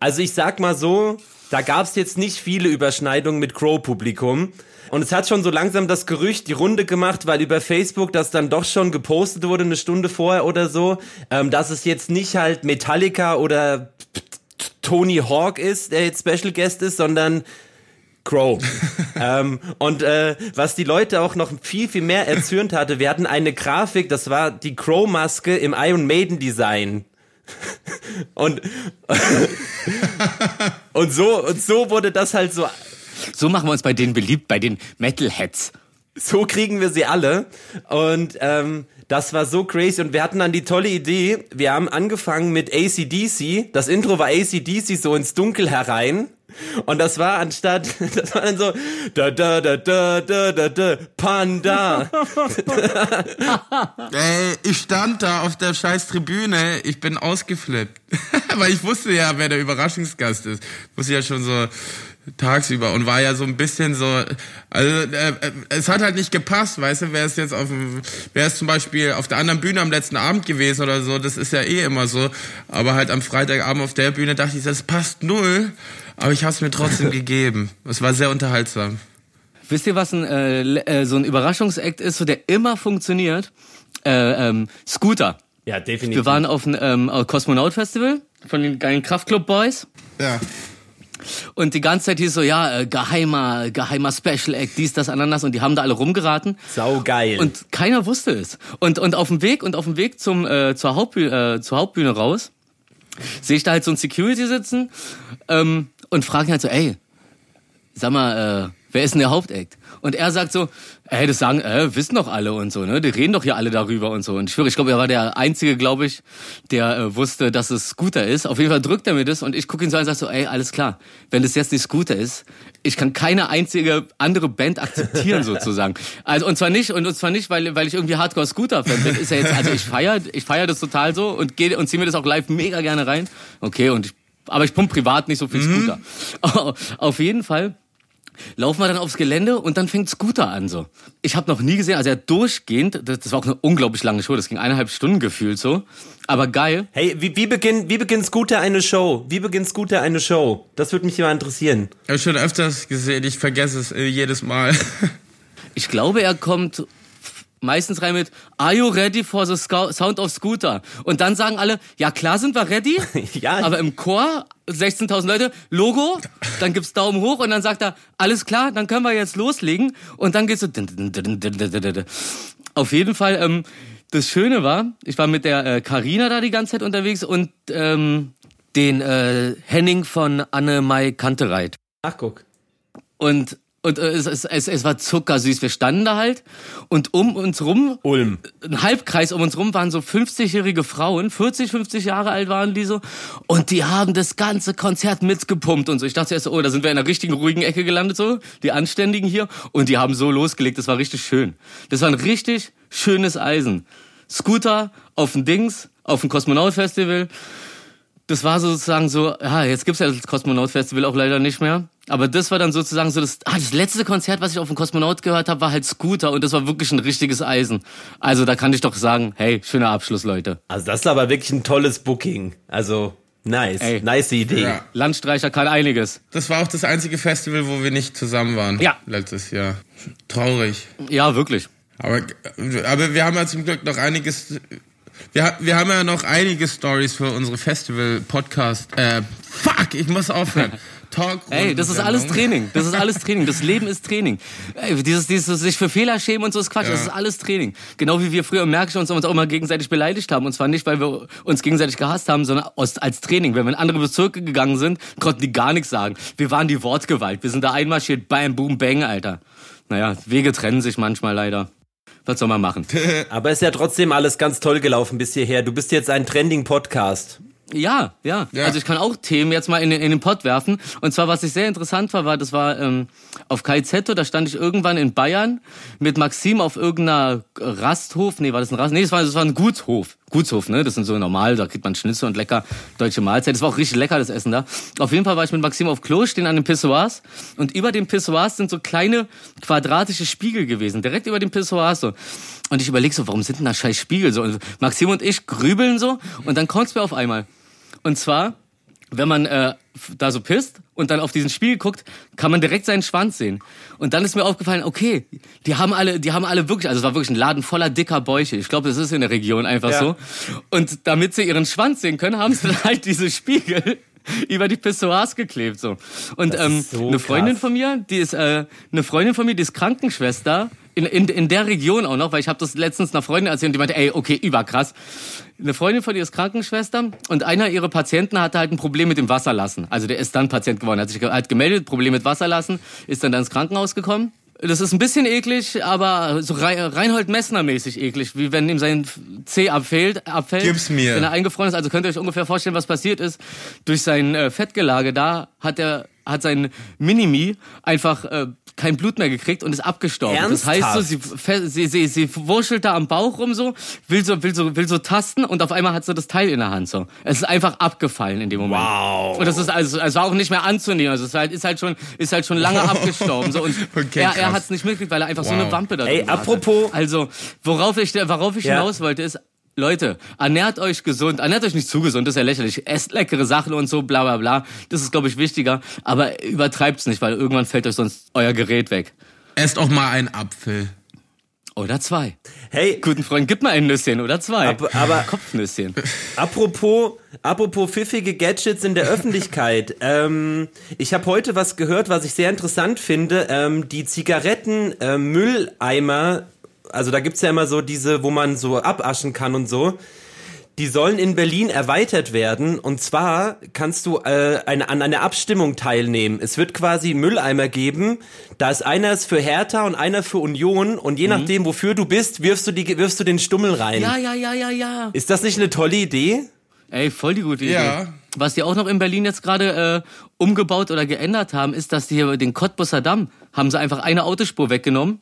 also ich sag mal so, da gab's jetzt nicht viele Überschneidungen mit Crow-Publikum. Und es hat schon so langsam das Gerücht die Runde gemacht, weil über Facebook das dann doch schon gepostet wurde, eine Stunde vorher oder so, ähm, dass es jetzt nicht halt Metallica oder Tony Hawk ist, der jetzt Special Guest ist, sondern Crow. (laughs) ähm, und äh, was die Leute auch noch viel, viel mehr erzürnt hatte, wir hatten eine Grafik, das war die Crow-Maske im Iron Maiden Design. (laughs) und, (laughs) und so, und so wurde das halt so so machen wir uns bei denen beliebt, bei den Metalheads. So kriegen wir sie alle. Und ähm, das war so crazy. Und wir hatten dann die tolle Idee. Wir haben angefangen mit ACDC. Das Intro war ACDC so ins Dunkel herein. Und das war anstatt, (laughs) das war dann so, da, da, da, da, da, da, da, Panda. (laughs) Ey, ich stand da auf der scheiß Tribüne, ich bin ausgeflippt. (laughs) Weil ich wusste ja, wer der Überraschungsgast ist. Wusste ja schon so, tagsüber und war ja so ein bisschen so, also äh, äh, es hat halt nicht gepasst, weißt du, wäre es jetzt auf wäre es zum Beispiel auf der anderen Bühne am letzten Abend gewesen oder so, das ist ja eh immer so, aber halt am Freitagabend auf der Bühne dachte ich, das passt null, aber ich habe es mir trotzdem (laughs) gegeben. Es war sehr unterhaltsam. Wisst ihr, was ein, äh, äh, so ein Überraschungsakt ist, so der immer funktioniert? Äh, ähm, Scooter. Ja, definitiv. Wir waren auf dem ähm, Kosmonaut Festival von den geilen Kraftclub Boys. Ja. Und die ganze Zeit hieß so, ja, äh, geheimer, geheimer Special Act, dies, das, ananas. Und die haben da alle rumgeraten. Sau geil. Und keiner wusste es. Und, und auf dem Weg, und auf dem Weg zum, äh, zur, Hauptbühne, äh, zur Hauptbühne raus, sehe ich da halt so ein Security sitzen ähm, und fragen halt so, ey, sag mal, äh, wer ist denn der Hauptakt? Und er sagt so, ey, das sagen, äh, wissen doch alle und so, ne? Die reden doch hier alle darüber und so. Und ich schwöre, ich glaube, er war der Einzige, glaube ich, der äh, wusste, dass es Scooter ist. Auf jeden Fall drückt er mir das und ich gucke ihn so an und sag so, ey, alles klar, wenn das jetzt nicht Scooter ist, ich kann keine einzige andere Band akzeptieren (laughs) sozusagen. Also und zwar nicht und, und zwar nicht, weil weil ich irgendwie Hardcore Scooter Fan bin. Ist ja jetzt also ich feier ich feier das total so und gehe und ziehe mir das auch live mega gerne rein. Okay und ich, aber ich pump privat nicht so viel mhm. Scooter. Mhm. (laughs) Auf jeden Fall laufen wir dann aufs Gelände und dann fängt Scooter an so. Ich habe noch nie gesehen, also er durchgehend, das, war auch eine unglaublich lange Show, das ging eineinhalb Stunden gefühlt so, aber geil. Hey, wie, wie, beginnt, wie beginnt Scooter eine Show? Wie beginnt Scooter eine Show? Das würde mich immer interessieren. Ich habe schon öfters gesehen, ich vergesse es äh, jedes Mal. (laughs) ich glaube, er kommt meistens rein mit Are you ready for the Sound of Scooter? Und dann sagen alle, ja klar sind wir ready, (laughs) ja. aber im Chor 16.000 Leute, Logo, dann gibt's Daumen hoch und dann sagt er, alles klar, dann können wir jetzt loslegen und dann geht's so auf jeden Fall ähm, das Schöne war, ich war mit der Karina äh, da die ganze Zeit unterwegs und ähm, den äh, Henning von Anne Mai Kantereit. Ach guck. Und und äh, es, es, es, es war zuckersüß. Wir standen da halt und um uns rum, Ulm. ein Halbkreis um uns rum waren so 50-jährige Frauen, 40, 50 Jahre alt waren die so. Und die haben das ganze Konzert mitgepumpt und so. Ich dachte erst, oh, da sind wir in einer richtigen ruhigen Ecke gelandet, so, die Anständigen hier. Und die haben so losgelegt, das war richtig schön. Das war ein richtig schönes Eisen. Scooter auf dem Dings, auf dem Kosmonaut-Festival. Das war sozusagen so, ja, jetzt gibt's ja das Kosmonaut-Festival auch leider nicht mehr. Aber das war dann sozusagen so das, ah, das letzte Konzert, was ich auf dem Kosmonaut gehört habe, war halt Scooter und das war wirklich ein richtiges Eisen. Also da kann ich doch sagen, hey, schöner Abschluss, Leute. Also das ist aber wirklich ein tolles Booking. Also nice, Ey, nice Idee. Ja. Landstreicher kann einiges. Das war auch das einzige Festival, wo wir nicht zusammen waren. Ja. Letztes Jahr. Traurig. Ja, wirklich. Aber, aber wir haben ja zum Glück noch einiges wir, wir haben ja noch einige Stories für unsere Festival-Podcast. Äh, fuck, ich muss aufhören. (laughs) Talk Ey, das ist alles Training. Das ist alles Training. Das Leben ist Training. Ey, dieses, dieses sich für Fehler schämen und so ist Quatsch. Ja. Das ist alles Training. Genau wie wir früher im Märkischen uns, uns auch immer gegenseitig beleidigt haben. Und zwar nicht, weil wir uns gegenseitig gehasst haben, sondern aus, als Training. Wenn wir in andere Bezirke gegangen sind, konnten die gar nichts sagen. Wir waren die Wortgewalt. Wir sind da einmarschiert. Bam, boom, bang, Alter. Naja, Wege trennen sich manchmal leider. Was soll man machen? (laughs) Aber ist ja trotzdem alles ganz toll gelaufen bis hierher. Du bist jetzt ein Trending-Podcast. Ja, ja, ja, Also ich kann auch Themen jetzt mal in, in den Pott werfen. Und zwar, was ich sehr interessant war, war, das war ähm, auf KZ, da stand ich irgendwann in Bayern mit Maxim auf irgendeiner Rasthof. Nee, war das ein Rast? Nee, das war, das war ein Gutshof. Gutshof, ne? Das sind so normal, da kriegt man Schnitzel und lecker deutsche Mahlzeit. Das war auch richtig lecker, das Essen da. Auf jeden Fall war ich mit Maxim auf Klo, stehen an den Pissoirs. Und über den Pissoirs sind so kleine quadratische Spiegel gewesen. Direkt über den Pissoirs so. Und ich überlege so, warum sind denn da scheiß Spiegel so? Und Maxim und ich grübeln so. Und dann kommt's mir auf einmal. Und zwar, wenn man äh, da so pisst und dann auf diesen Spiegel guckt, kann man direkt seinen Schwanz sehen. Und dann ist mir aufgefallen, okay, die haben alle, die haben alle wirklich, also es war wirklich ein Laden voller dicker Bäuche. Ich glaube, das ist in der Region einfach ja. so. Und damit sie ihren Schwanz sehen können, haben sie dann halt diese Spiegel (laughs) über die Pissoirs geklebt so. Und ähm, so eine Freundin krass. von mir, die ist äh, eine Freundin von mir, die ist Krankenschwester in, in, in der Region auch noch, weil ich habe das letztens einer Freundin erzählt und die meinte, ey, okay, überkrass. Eine Freundin von ihr ist Krankenschwester und einer ihrer Patienten hatte halt ein Problem mit dem Wasserlassen. Also der ist dann Patient geworden, hat sich halt gemeldet, Problem mit Wasserlassen, ist dann, dann ins Krankenhaus gekommen. Das ist ein bisschen eklig, aber so Reinhold Messner mäßig eklig, wie wenn ihm sein C abfällt, abfällt. Gib's mir. Wenn er eingefroren ist, also könnt ihr euch ungefähr vorstellen, was passiert ist. Durch sein äh, Fettgelage da hat er hat sein Minimi einfach äh, kein Blut mehr gekriegt und ist abgestorben. Ernsthaft? Das heißt so, sie, sie, sie, sie wurschtelt da am Bauch rum so, will so, will so, will so tasten und auf einmal hat sie das Teil in der Hand so. Es ist einfach abgefallen in dem Moment. Wow. Und das ist also, war auch nicht mehr anzunehmen. Also es ist halt, ist halt schon, ist halt schon lange (laughs) abgestorben so und okay, er, er hat es nicht mitgekriegt, weil er einfach wow. so eine Wampe da Ey, apropos. Hatte. Also worauf ich, worauf ich ja. hinaus wollte ist, Leute, ernährt euch gesund, ernährt euch nicht zu gesund, das ist ja lächerlich. Esst leckere Sachen und so, bla bla bla. Das ist, glaube ich, wichtiger. Aber übertreibt's nicht, weil irgendwann fällt euch sonst euer Gerät weg. Esst auch mal einen Apfel. Oder zwei. Hey. Guten Freund, gib mal ein Nüsschen oder zwei. Ab, aber (laughs) Kopfnüsschen. Apropos, apropos pfiffige Gadgets in der Öffentlichkeit. (laughs) ähm, ich habe heute was gehört, was ich sehr interessant finde. Ähm, die Zigarettenmülleimer äh, also da gibt's ja immer so diese, wo man so abaschen kann und so. die sollen in Berlin erweitert werden. Und zwar kannst du äh, eine, an einer Abstimmung teilnehmen. Es wird quasi Mülleimer geben. Da ist einer für Hertha und einer für Union. Und je mhm. nachdem, wofür du bist, wirfst du, die, wirfst du den Stummel rein. Ja, ja, ja, ja, ja. Ist das nicht eine tolle Idee? Ey, voll die gute Idee. Ja. Was die auch noch in Berlin jetzt gerade äh, umgebaut oder geändert haben, ist, dass die hier den Cottbusser Damm haben sie einfach eine Autospur weggenommen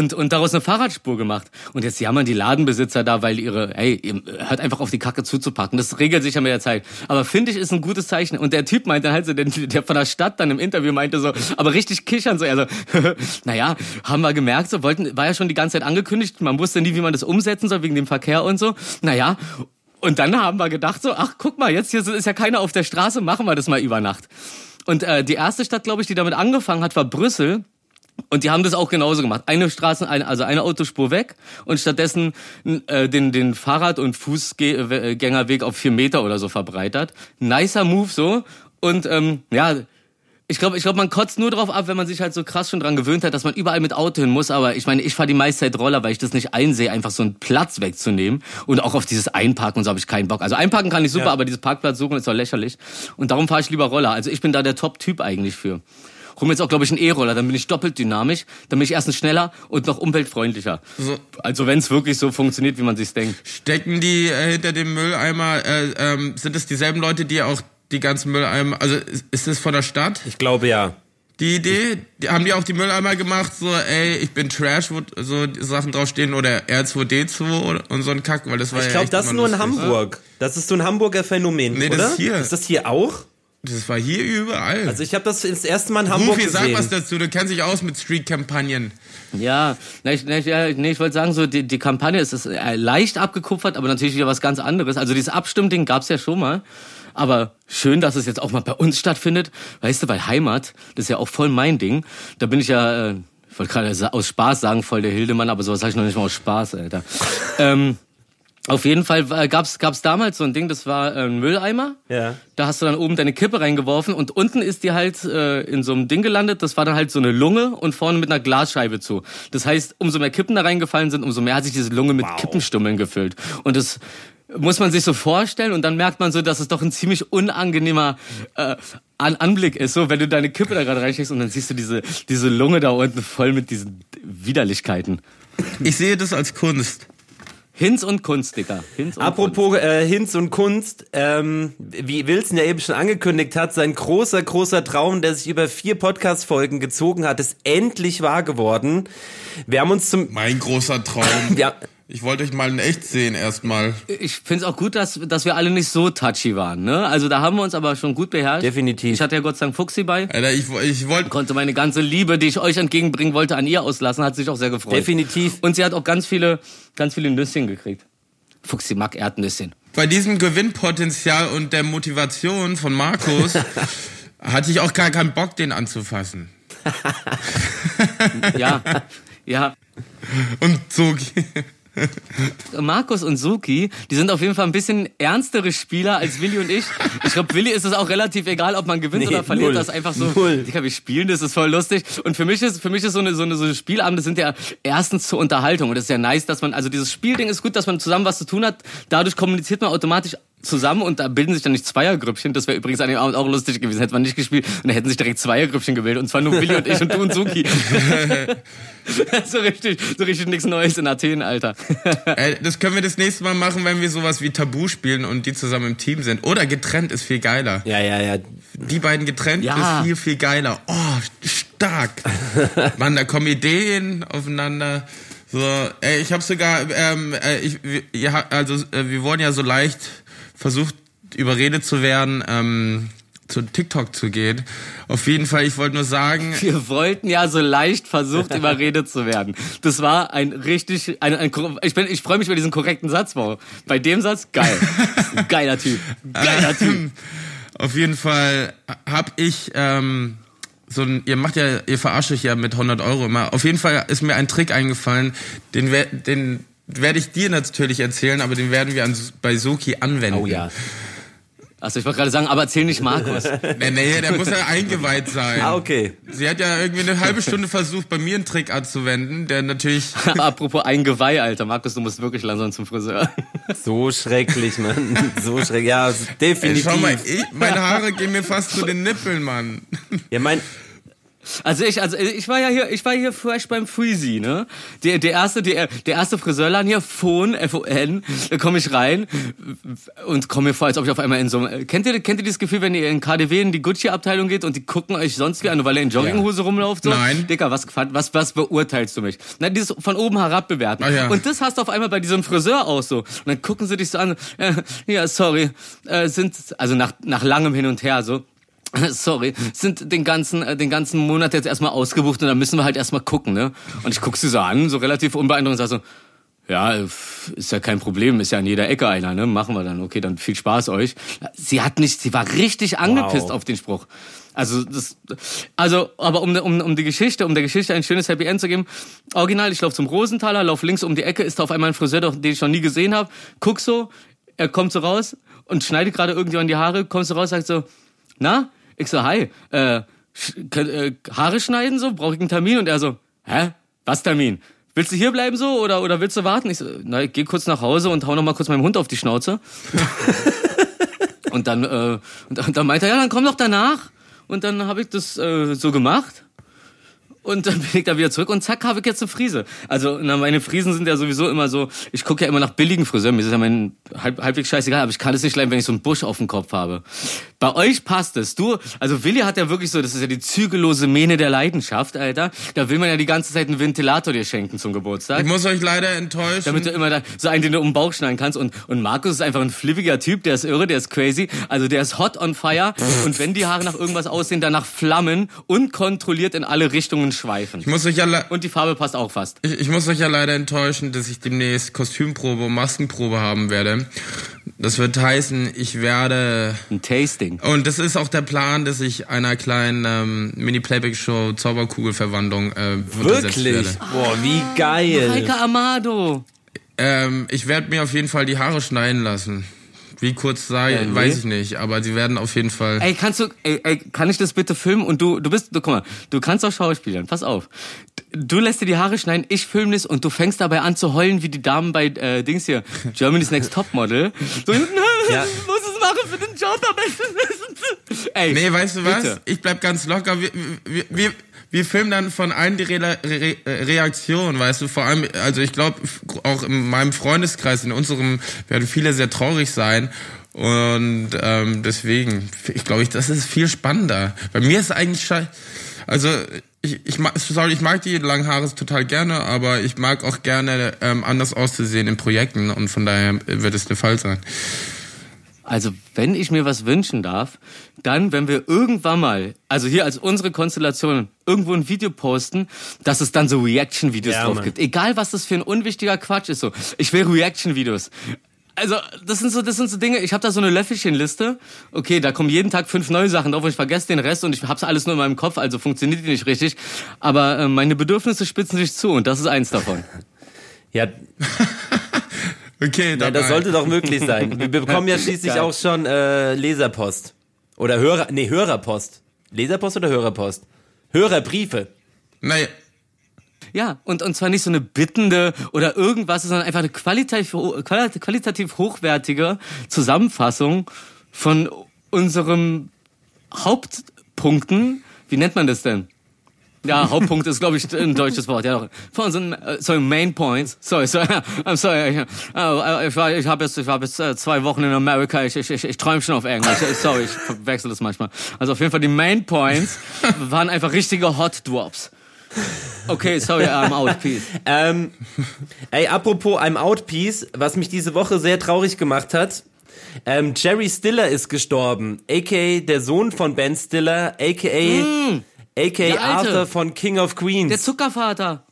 und, und daraus eine Fahrradspur gemacht. Und jetzt jammern die Ladenbesitzer da, weil ihre, ey, hört einfach auf die Kacke zuzupacken. Das regelt sich ja mit der Zeit. Aber finde ich, ist ein gutes Zeichen. Und der Typ meinte halt so, der, der von der Stadt dann im Interview meinte so, aber richtig kichern so, also, (laughs) naja, haben wir gemerkt, so wollten, war ja schon die ganze Zeit angekündigt, man wusste nie, wie man das umsetzen soll, wegen dem Verkehr und so. Naja, und dann haben wir gedacht so, ach, guck mal, jetzt hier ist ja keiner auf der Straße, machen wir das mal über Nacht. Und äh, die erste Stadt, glaube ich, die damit angefangen hat, war Brüssel. Und die haben das auch genauso gemacht. Eine Straße, also eine Autospur weg und stattdessen äh, den, den Fahrrad- und Fußgängerweg auf vier Meter oder so verbreitert. Nicer Move so. Und ähm, ja, ich glaube, ich glaub, man kotzt nur drauf ab, wenn man sich halt so krass schon dran gewöhnt hat, dass man überall mit Auto hin muss. Aber ich meine, ich fahre die meiste Zeit Roller, weil ich das nicht einsehe, einfach so einen Platz wegzunehmen. Und auch auf dieses Einparken und so habe ich keinen Bock. Also einparken kann ich super, ja. aber dieses Parkplatz suchen ist doch lächerlich. Und darum fahre ich lieber Roller. Also ich bin da der Top-Typ eigentlich für. Hol mir jetzt auch, glaube ich, einen E-Roller, dann bin ich doppelt dynamisch, dann bin ich erstens schneller und noch umweltfreundlicher. So. Also wenn es wirklich so funktioniert, wie man sich denkt. Stecken die äh, hinter dem Mülleimer, äh, ähm, sind es dieselben Leute, die auch die ganzen Mülleimer, also ist, ist es von der Stadt? Ich glaube ja. Die Idee, die, haben die auch die Mülleimer gemacht, so, ey, ich bin Trash, wo so Sachen draufstehen oder R2D2 oder, und so ein Kack, weil das war ich ja glaube, das ist nur in Hamburg. Das ist so ein Hamburger Phänomen, nee, oder? Das ist hier. Ist das hier auch? Das war hier überall. Also ich habe das das erste Mal in Hamburg Rufi, gesehen. sag was dazu, du kennst dich aus mit Street-Kampagnen. Ja, nee, ich, nee, ich wollte sagen, so die, die Kampagne ist, ist äh, leicht abgekupfert, aber natürlich wieder was ganz anderes. Also dieses Abstimmding gab's ja schon mal. Aber schön, dass es jetzt auch mal bei uns stattfindet. Weißt du, weil Heimat, das ist ja auch voll mein Ding. Da bin ich ja, äh, ich wollte gerade aus Spaß sagen, voll der Hildemann, aber sowas sag ich noch nicht mal aus Spaß, Alter. ähm, auf jeden Fall gab's gab's damals so ein Ding, das war äh, ein Mülleimer. Ja. Da hast du dann oben deine Kippe reingeworfen und unten ist die halt äh, in so einem Ding gelandet. Das war dann halt so eine Lunge und vorne mit einer Glasscheibe zu. Das heißt, umso mehr Kippen da reingefallen sind, umso mehr hat sich diese Lunge mit wow. Kippenstummeln gefüllt. Und das muss man sich so vorstellen und dann merkt man so, dass es doch ein ziemlich unangenehmer äh, An Anblick ist, so wenn du deine Kippe da gerade reinschickst und dann siehst du diese diese Lunge da unten voll mit diesen Widerlichkeiten. Ich sehe das als Kunst. Hinz und Kunst, Digga. Hinz und Apropos Kunst. Äh, Hinz und Kunst, ähm, wie Wilson ja eben schon angekündigt hat, sein großer, großer Traum, der sich über vier Podcast-Folgen gezogen hat, ist endlich wahr geworden. Wir haben uns zum... Mein großer Traum. (laughs) ja, ich wollte euch mal in echt sehen erstmal. Ich finde es auch gut, dass, dass wir alle nicht so touchy waren. Ne? Also da haben wir uns aber schon gut beherrscht. Definitiv. Ich hatte ja Gott sei Dank Fuchsi bei. Alter, ich, ich wollte... Konnte meine ganze Liebe, die ich euch entgegenbringen wollte, an ihr auslassen. Hat sich auch sehr gefreut. Definitiv. Und sie hat auch ganz viele, ganz viele Nüsschen gekriegt. Fuchsi mag Erdnüsschen. Bei diesem Gewinnpotenzial und der Motivation von Markus (laughs) hatte ich auch gar keinen Bock, den anzufassen. ja, ja. Und so... (laughs) (laughs) Markus und Suki, die sind auf jeden Fall ein bisschen ernstere Spieler als Willi und ich. Ich glaube, Willi ist es auch relativ egal, ob man gewinnt nee, oder verliert. Null. Das ist einfach so, null. Digga, wir spielen, das ist voll lustig. Und für mich ist, für mich ist so eine, so eine, so eine Spielabende sind ja erstens zur Unterhaltung. Und das ist ja nice, dass man, also dieses Spielding ist gut, dass man zusammen was zu tun hat. Dadurch kommuniziert man automatisch zusammen und da bilden sich dann nicht Zweiergrüppchen. Das wäre übrigens an dem Abend auch lustig gewesen. Hätte man nicht gespielt und dann hätten sich direkt Zweiergrüppchen gebildet. Und zwar nur Willi und ich und du und Suki. (laughs) so richtig, so richtig nichts Neues in Athen, Alter. Ey, das können wir das nächste Mal machen, wenn wir sowas wie Tabu spielen und die zusammen im Team sind. Oder getrennt ist viel geiler. Ja, ja, ja. Die beiden getrennt ja. ist viel, viel geiler. Oh, stark. (laughs) Mann, da kommen Ideen aufeinander. So, ey, ich habe sogar, ähm, äh, ich, ja, also äh, wir wurden ja so leicht versucht, überredet zu werden, ähm, zu TikTok zu gehen. Auf jeden Fall, ich wollte nur sagen. (laughs) Wir wollten ja so leicht versucht, (laughs) überredet zu werden. Das war ein richtig, ein, ein, ich bin, ich freue mich über diesen korrekten Satz, wow. Bei dem Satz, geil. (laughs) Geiler Typ. Geiler Typ. Auf jeden Fall hab ich, ähm, so ein, ihr macht ja, ihr verarscht euch ja mit 100 Euro immer. Auf jeden Fall ist mir ein Trick eingefallen, den, den werde ich dir natürlich erzählen, aber den werden wir an, bei Soki anwenden. Oh ja. Also ich wollte gerade sagen, aber erzähl nicht Markus. nee, nee, der muss ja eingeweiht sein. Ah, okay. Sie hat ja irgendwie eine halbe Stunde versucht, bei mir einen Trick anzuwenden, der natürlich... (laughs) Apropos Eingeweih, Alter. Markus, du musst wirklich langsam zum Friseur. so schrecklich, Mann. So schrecklich. Ja, definitiv. Ey, schau mal, ich, meine Haare gehen mir fast zu den Nippeln, Mann. Ja, mein... Also ich, also ich war ja hier, ich war hier fresh beim Freezy, ne? Der, der erste, der, der erste Friseurladen hier, Phon, F-O-N, da komme ich rein und komme mir vor, als ob ich auf einmal in so einem, kennt ihr, kennt ihr dieses Gefühl, wenn ihr in KDW in die Gucci-Abteilung geht und die gucken euch sonst wie an, weil ihr in Jogginghose ja. rumlauft, so? Nein. Dicker, was, was, was beurteilst du mich? Na, dieses von oben herab bewerten. Ah, ja. Und das hast du auf einmal bei diesem Friseur auch so. Und dann gucken sie dich so an, äh, ja, sorry, äh, sind, also nach, nach langem Hin und Her so, (laughs) sorry, sind den ganzen, äh, den ganzen Monat jetzt erstmal ausgebucht und dann müssen wir halt erstmal gucken, ne? Und ich guck sie so an, so relativ unbeeindruckt und sag so, ja, ist ja kein Problem, ist ja an jeder Ecke einer, ne? Machen wir dann, okay, dann viel Spaß euch. Sie hat nicht, sie war richtig angepisst wow. auf den Spruch. Also das, also, aber um, um, um die Geschichte, um der Geschichte ein schönes Happy End zu geben, original, ich laufe zum Rosenthaler, lauf links um die Ecke, ist da auf einmal ein Friseur, den ich noch nie gesehen habe, guck so, er kommt so raus und schneidet gerade irgendjemand die Haare, kommt so raus, sagt so, na, ich so, hi, äh, äh, Haare schneiden so, brauche ich einen Termin? Und er so, hä? Was Termin? Willst du hier bleiben so oder, oder willst du warten? Ich so, na, ich geh kurz nach Hause und hau noch mal kurz meinem Hund auf die Schnauze. (laughs) und dann, äh, und, und dann meinte er, ja, dann komm doch danach. Und dann habe ich das äh, so gemacht. Und dann (laughs) bin ich da wieder zurück und zack, habe ich jetzt eine Frise. Also na, meine Friesen sind ja sowieso immer so, ich gucke ja immer nach billigen Friseuren, mir ist ja mein halb, halbwegs scheißegal, aber ich kann es nicht leiden, wenn ich so einen Busch auf dem Kopf habe. Bei euch passt es. Du, also Willi hat ja wirklich so, das ist ja die zügellose Mähne der Leidenschaft, Alter. Da will man ja die ganze Zeit einen Ventilator dir schenken zum Geburtstag. Ich muss euch leider enttäuschen. Damit du immer da, so einen, den du um den Bauch schneiden kannst. Und, und Markus ist einfach ein flippiger Typ, der ist irre, der ist crazy. Also der ist hot on fire. und wenn die Haare nach irgendwas aussehen, dann nach Flammen, unkontrolliert in alle Richtungen schweifen. Ich muss euch ja und die Farbe passt auch fast. Ich, ich muss euch ja leider enttäuschen, dass ich demnächst Kostümprobe und Maskenprobe haben werde. Das wird heißen, ich werde... Ein Tasting. Und das ist auch der Plan, dass ich einer kleinen ähm, Mini-Playback-Show Zauberkugelverwandlung äh, Wirklich? Werde. Boah, wie geil. Heike Amado. Ähm, ich werde mir auf jeden Fall die Haare schneiden lassen. Wie kurz sei, ja, nee. weiß ich nicht, aber sie werden auf jeden Fall. Ey, kannst du, ey, ey, kann ich das bitte filmen? Und du, du bist, du, guck mal, du kannst auch Schauspielern, pass auf. Du lässt dir die Haare schneiden, ich filme das und du fängst dabei an zu heulen wie die Damen bei äh, Dings hier, Germany's Next Topmodel. (laughs) So, ja. muss es machen für den Job, aber (laughs) Ey, nee, weißt du was? Bitte. Ich bleib ganz locker. Wir, wir, wir, wir filmen dann von allen die Re Re Reaktion, weißt du, vor allem, also ich glaube, auch in meinem Freundeskreis, in unserem, werden viele sehr traurig sein. Und ähm, deswegen, ich glaube, ich, das ist viel spannender. Bei mir ist eigentlich scheiße. Also ich, ich, sorry, ich mag die langen Haare total gerne, aber ich mag auch gerne ähm, anders auszusehen in Projekten und von daher wird es der Fall sein. Also, wenn ich mir was wünschen darf, dann, wenn wir irgendwann mal, also hier als unsere Konstellation, irgendwo ein Video posten, dass es dann so Reaction-Videos ja, drauf Mann. gibt. Egal, was das für ein unwichtiger Quatsch ist. So, ich will Reaction-Videos. Also, das sind so, das sind so Dinge, ich habe da so eine Löffelchenliste. Okay, da kommen jeden Tag fünf neue Sachen drauf und ich vergesse den Rest und ich hab's alles nur in meinem Kopf, also funktioniert die nicht richtig. Aber äh, meine Bedürfnisse spitzen sich zu und das ist eins davon. Ja. (laughs) Okay, dabei. Ja, das sollte doch möglich sein. (laughs) Wir bekommen ja schließlich auch schon äh, Leserpost. Oder Hörer, nee, Hörerpost. Leserpost oder Hörerpost? Hörerbriefe. Naja. Ja, und, und zwar nicht so eine bittende oder irgendwas, sondern einfach eine qualitativ, qualitativ hochwertige Zusammenfassung von unserem Hauptpunkten. Wie nennt man das denn? Ja, Hauptpunkt ist, glaube ich, ein deutsches Wort. Ja, doch. Von unseren, uh, sorry, Main Points. Sorry, sorry, (laughs) I'm sorry. Ich war, ich habe jetzt, ich war jetzt uh, zwei Wochen in Amerika. Ich, ich, ich, ich träume schon auf Englisch. Sorry, ich verwechsel das manchmal. Also auf jeden Fall die Main Points waren einfach richtige Hot Drops. Okay, sorry, I'm out, peace. ähm, ey, apropos I'm out, peace, was mich diese Woche sehr traurig gemacht hat, ähm, Jerry Stiller ist gestorben, aka der Sohn von Ben Stiller, aka mm a.k.a. Arthur von King of Queens. Der Zuckervater.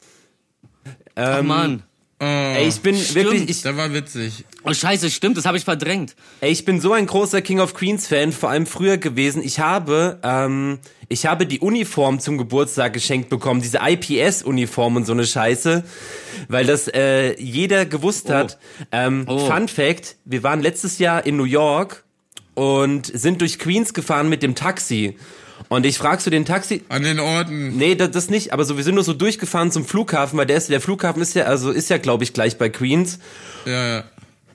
Ähm, Ach Mann. Oh, ey, ich bin stimmt. wirklich. Ich, der war witzig. Oh Scheiße, stimmt, das habe ich verdrängt. Ey, ich bin so ein großer King of Queens Fan, vor allem früher gewesen. Ich habe, ähm, ich habe die Uniform zum Geburtstag geschenkt bekommen, diese IPS Uniform und so eine Scheiße, weil das äh, jeder gewusst hat. Oh. Ähm, oh. Fun Fact: Wir waren letztes Jahr in New York und sind durch Queens gefahren mit dem Taxi. Und ich frag so den Taxi. An den Orten. Nee, das, das nicht, aber so, wir sind nur so durchgefahren zum Flughafen, weil der ist, der Flughafen ist ja, also ist ja, glaube ich, gleich bei Queens. Ja, ja.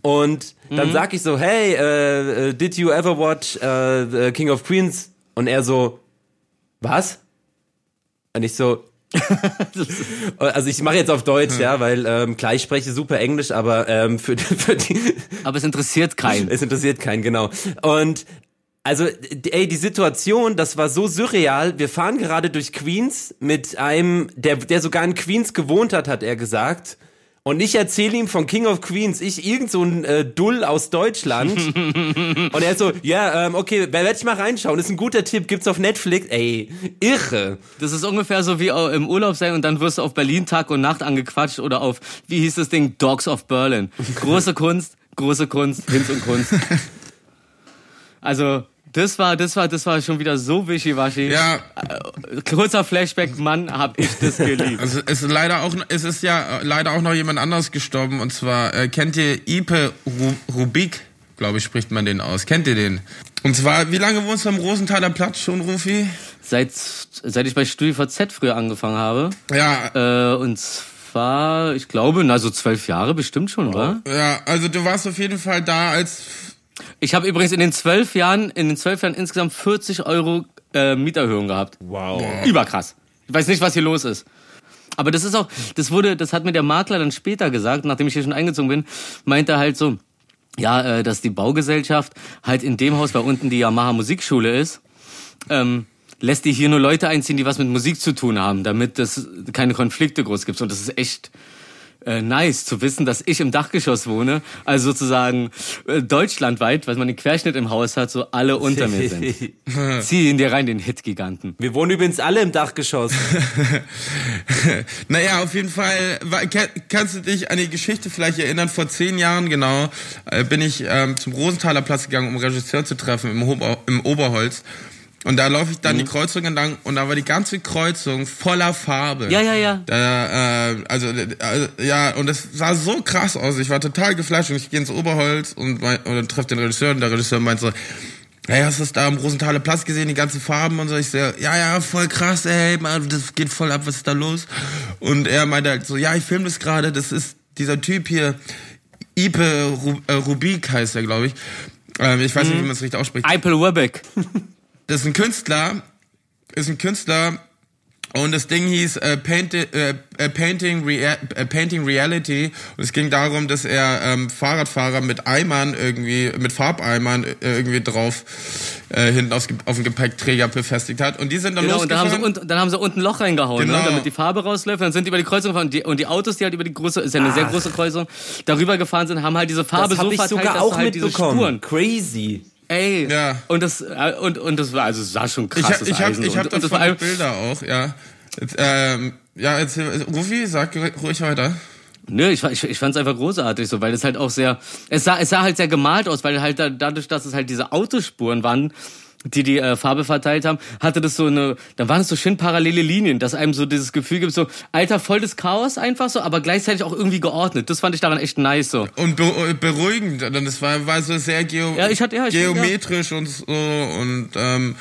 Und dann Mhm. sag ich so, hey, äh, äh, did you ever watch äh, The King of Queens? Und er so, was? Und ich so, (laughs) also ich mache jetzt auf Deutsch, ja, weil ähm, klar, ich spreche super Englisch, aber ähm, für, (laughs) für die, Aber es interessiert keinen. es interessiert keinen, genau. Und also, ey, die Situation, das war so surreal. Wir fahren gerade durch Queens mit einem, der, der sogar in Queens gewohnt hat, hat er gesagt. Und ich erzähle ihm von King of Queens, ich irgend so ein äh, Dull aus Deutschland. (laughs) und er so, ja, ähm, okay, werde ich mal reinschauen. ist ein guter Tipp, gibt's auf Netflix. Ey, irre. Das ist ungefähr so wie im Urlaub sein und dann wirst du auf Berlin Tag und Nacht angequatscht oder auf, wie hieß das Ding, Dogs of Berlin. Große Kunst, große Kunst, Hinz und Kunst. (laughs) Also, das war, das war, das war schon wieder so wischiwaschi. Ja, Äh, Kurzer Flashback, Mann, hab ich das geliebt. also es ist leider auch, es ist ja äh, leider auch noch jemand anderes gestorben und zwar äh, kennt ihr Ipe Ru Rubik, glaube ich, spricht man den aus. Kennt ihr den? Und zwar, wie lange wohnst du am Rosenthaler Platz schon, Rufi? Seit, seit ich bei StudiVZ früher angefangen habe. Ja, Äh, und zwar, ich glaube, na so zwölf Jahre bestimmt schon, wa? ja, also du warst auf jeden Fall da als Ich habe übrigens in den zwölf Jahren, in den zwölf Jahren insgesamt 40 Euro äh, Mieterhöhung gehabt. Wow. Überkrass. Ich weiß nicht, was hier los ist. Aber das ist auch, das wurde, das hat mir der Makler dann später gesagt, nachdem ich hier schon eingezogen bin, meinte er halt so, ja, äh, dass die Baugesellschaft halt in dem Haus, weil unten die Yamaha Musikschule ist, ähm, lässt die hier nur Leute einziehen, die was mit Musik zu tun haben, damit es keine Konflikte groß gibt. Und das ist echt äh, nice zu wissen, dass ich im Dachgeschoss wohne, also sozusagen äh, deutschlandweit, weil man den Querschnitt im Haus hat, so alle unter mir sind. (laughs) Zieh ihn dir rein, den Hit-Giganten. Wir wohnen übrigens alle im Dachgeschoss. (laughs) Naja, auf jeden Fall, kannst du dich an die Geschichte vielleicht erinnern? Vor zehn Jahren genau äh, bin ich ähm, zum Rosenthaler Platz gegangen, um Regisseur zu treffen im, Ober im Oberholz. Und da laufe ich dann Mhm. die Kreuzung entlang und da war die ganze Kreuzung voller Farbe. Ja, ja, ja. Da, äh, also, also, ja, und es sah so krass aus. Ich war total geflasht und ich gehe ins Oberholz und, mein, und dann treffe den Regisseur und der Regisseur meint so, Hey, hast du das da am Rosenthaler Platz gesehen, die ganzen Farben und so? Ich so, ja, ja, voll krass, ey, Mann, das geht voll ab, was ist da los? Und er meinte halt so, ja, ich filme das gerade, das ist dieser Typ hier, Ipe äh, Rubik heißt er, glaube ich. Ähm, ich weiß nicht, wie man es richtig ausspricht. Eipel Webeck. (laughs) Das ist ein Künstler, ist ein Künstler und das Ding hieß äh, Paint, äh, äh, Painting, Rea äh, Painting Reality und es ging darum, dass er ähm, Fahrradfahrer mit Eimern irgendwie, mit Farbeimern äh, irgendwie drauf äh, hinten aufs, auf dem Gepäckträger befestigt hat und die sind dann Genau, und dann haben, sie losgefahren. unten, dann haben sie unten ein Loch reingehauen, Genau. ne, damit die Farbe rausläuft. Dann sind die über die Kreuzung gefahren und die, und die Autos, die halt über die große, ist ja eine sehr große Kreuzung, darüber gefahren sind, haben halt diese Farbe Das so verteilt, sogar dass auch halt diese mitbekommen. Spuren. Crazy. Ey. Ja. Und das, äh, und, und das war, also es sah schon ich krass. hab, ich hab, ich hab und, und das davon war Bilder auch, ja. Ähm, ja, jetzt, Rufi, sag ruhig weiter. Nö, ich, ich, ich fand es einfach großartig, so, weil es halt auch sehr, es sah, es sah halt sehr gemalt aus, weil halt da, dadurch, dass es halt diese Autospuren waren, die die äh, Farbe verteilt haben, hatte das so eine, da waren es so schön parallele Linien, dass einem so dieses Gefühl gibt, so, alter, voll des Chaos einfach so, aber gleichzeitig auch irgendwie geordnet. Das fand ich daran echt nice so. Und be beruhigend. Und es war, war so sehr geo Ja, ich hatte- ja, ich- geometrisch und so. Und ähm,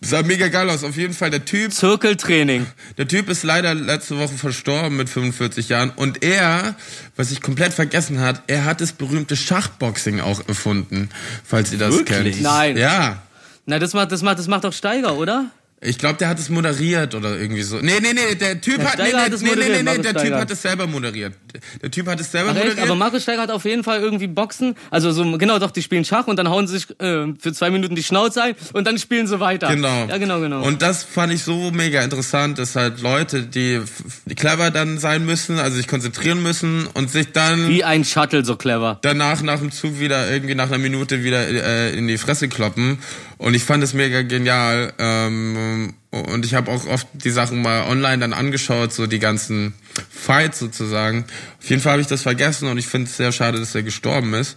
sah mega geil aus. Auf jeden Fall der Typ. Zirkeltraining. Der Typ ist leider letzte Woche verstorben mit 45 Jahren. Und er, was ich komplett vergessen hat, er hat das berühmte Schachboxing auch erfunden. Falls ihr das Wirklich? kennt. Nein. Ja. Na, das macht, das macht, das macht doch Steiger, oder? Ich glaube, der hat es moderiert oder irgendwie so. Nee, nee, nee, der Typ Der hat, nee, nee, hat nee, nee, nee, der Typ hat es selber moderiert. Der Typ hat es selber Ach echt? moderiert. Aber Markus Steiger hat auf jeden Fall irgendwie Boxen. Also so, genau, doch, die spielen Schach und dann hauen sie sich äh, für zwei Minuten die Schnauze ein und dann spielen sie weiter. Genau. Ja, genau, genau. Und das fand ich so mega interessant, dass halt Leute, die, die clever dann sein müssen, also sich konzentrieren müssen und sich dann Wie ein Shuttle, so clever. danach nach dem Zug wieder irgendwie nach einer Minute wieder äh, in die Fresse kloppen. Und ich fand es mega genial. Ähm, und ich habe auch oft die Sachen mal online dann angeschaut, so die ganzen Fights sozusagen. Auf jeden Fall habe ich das vergessen und ich finde es sehr schade, dass er gestorben ist.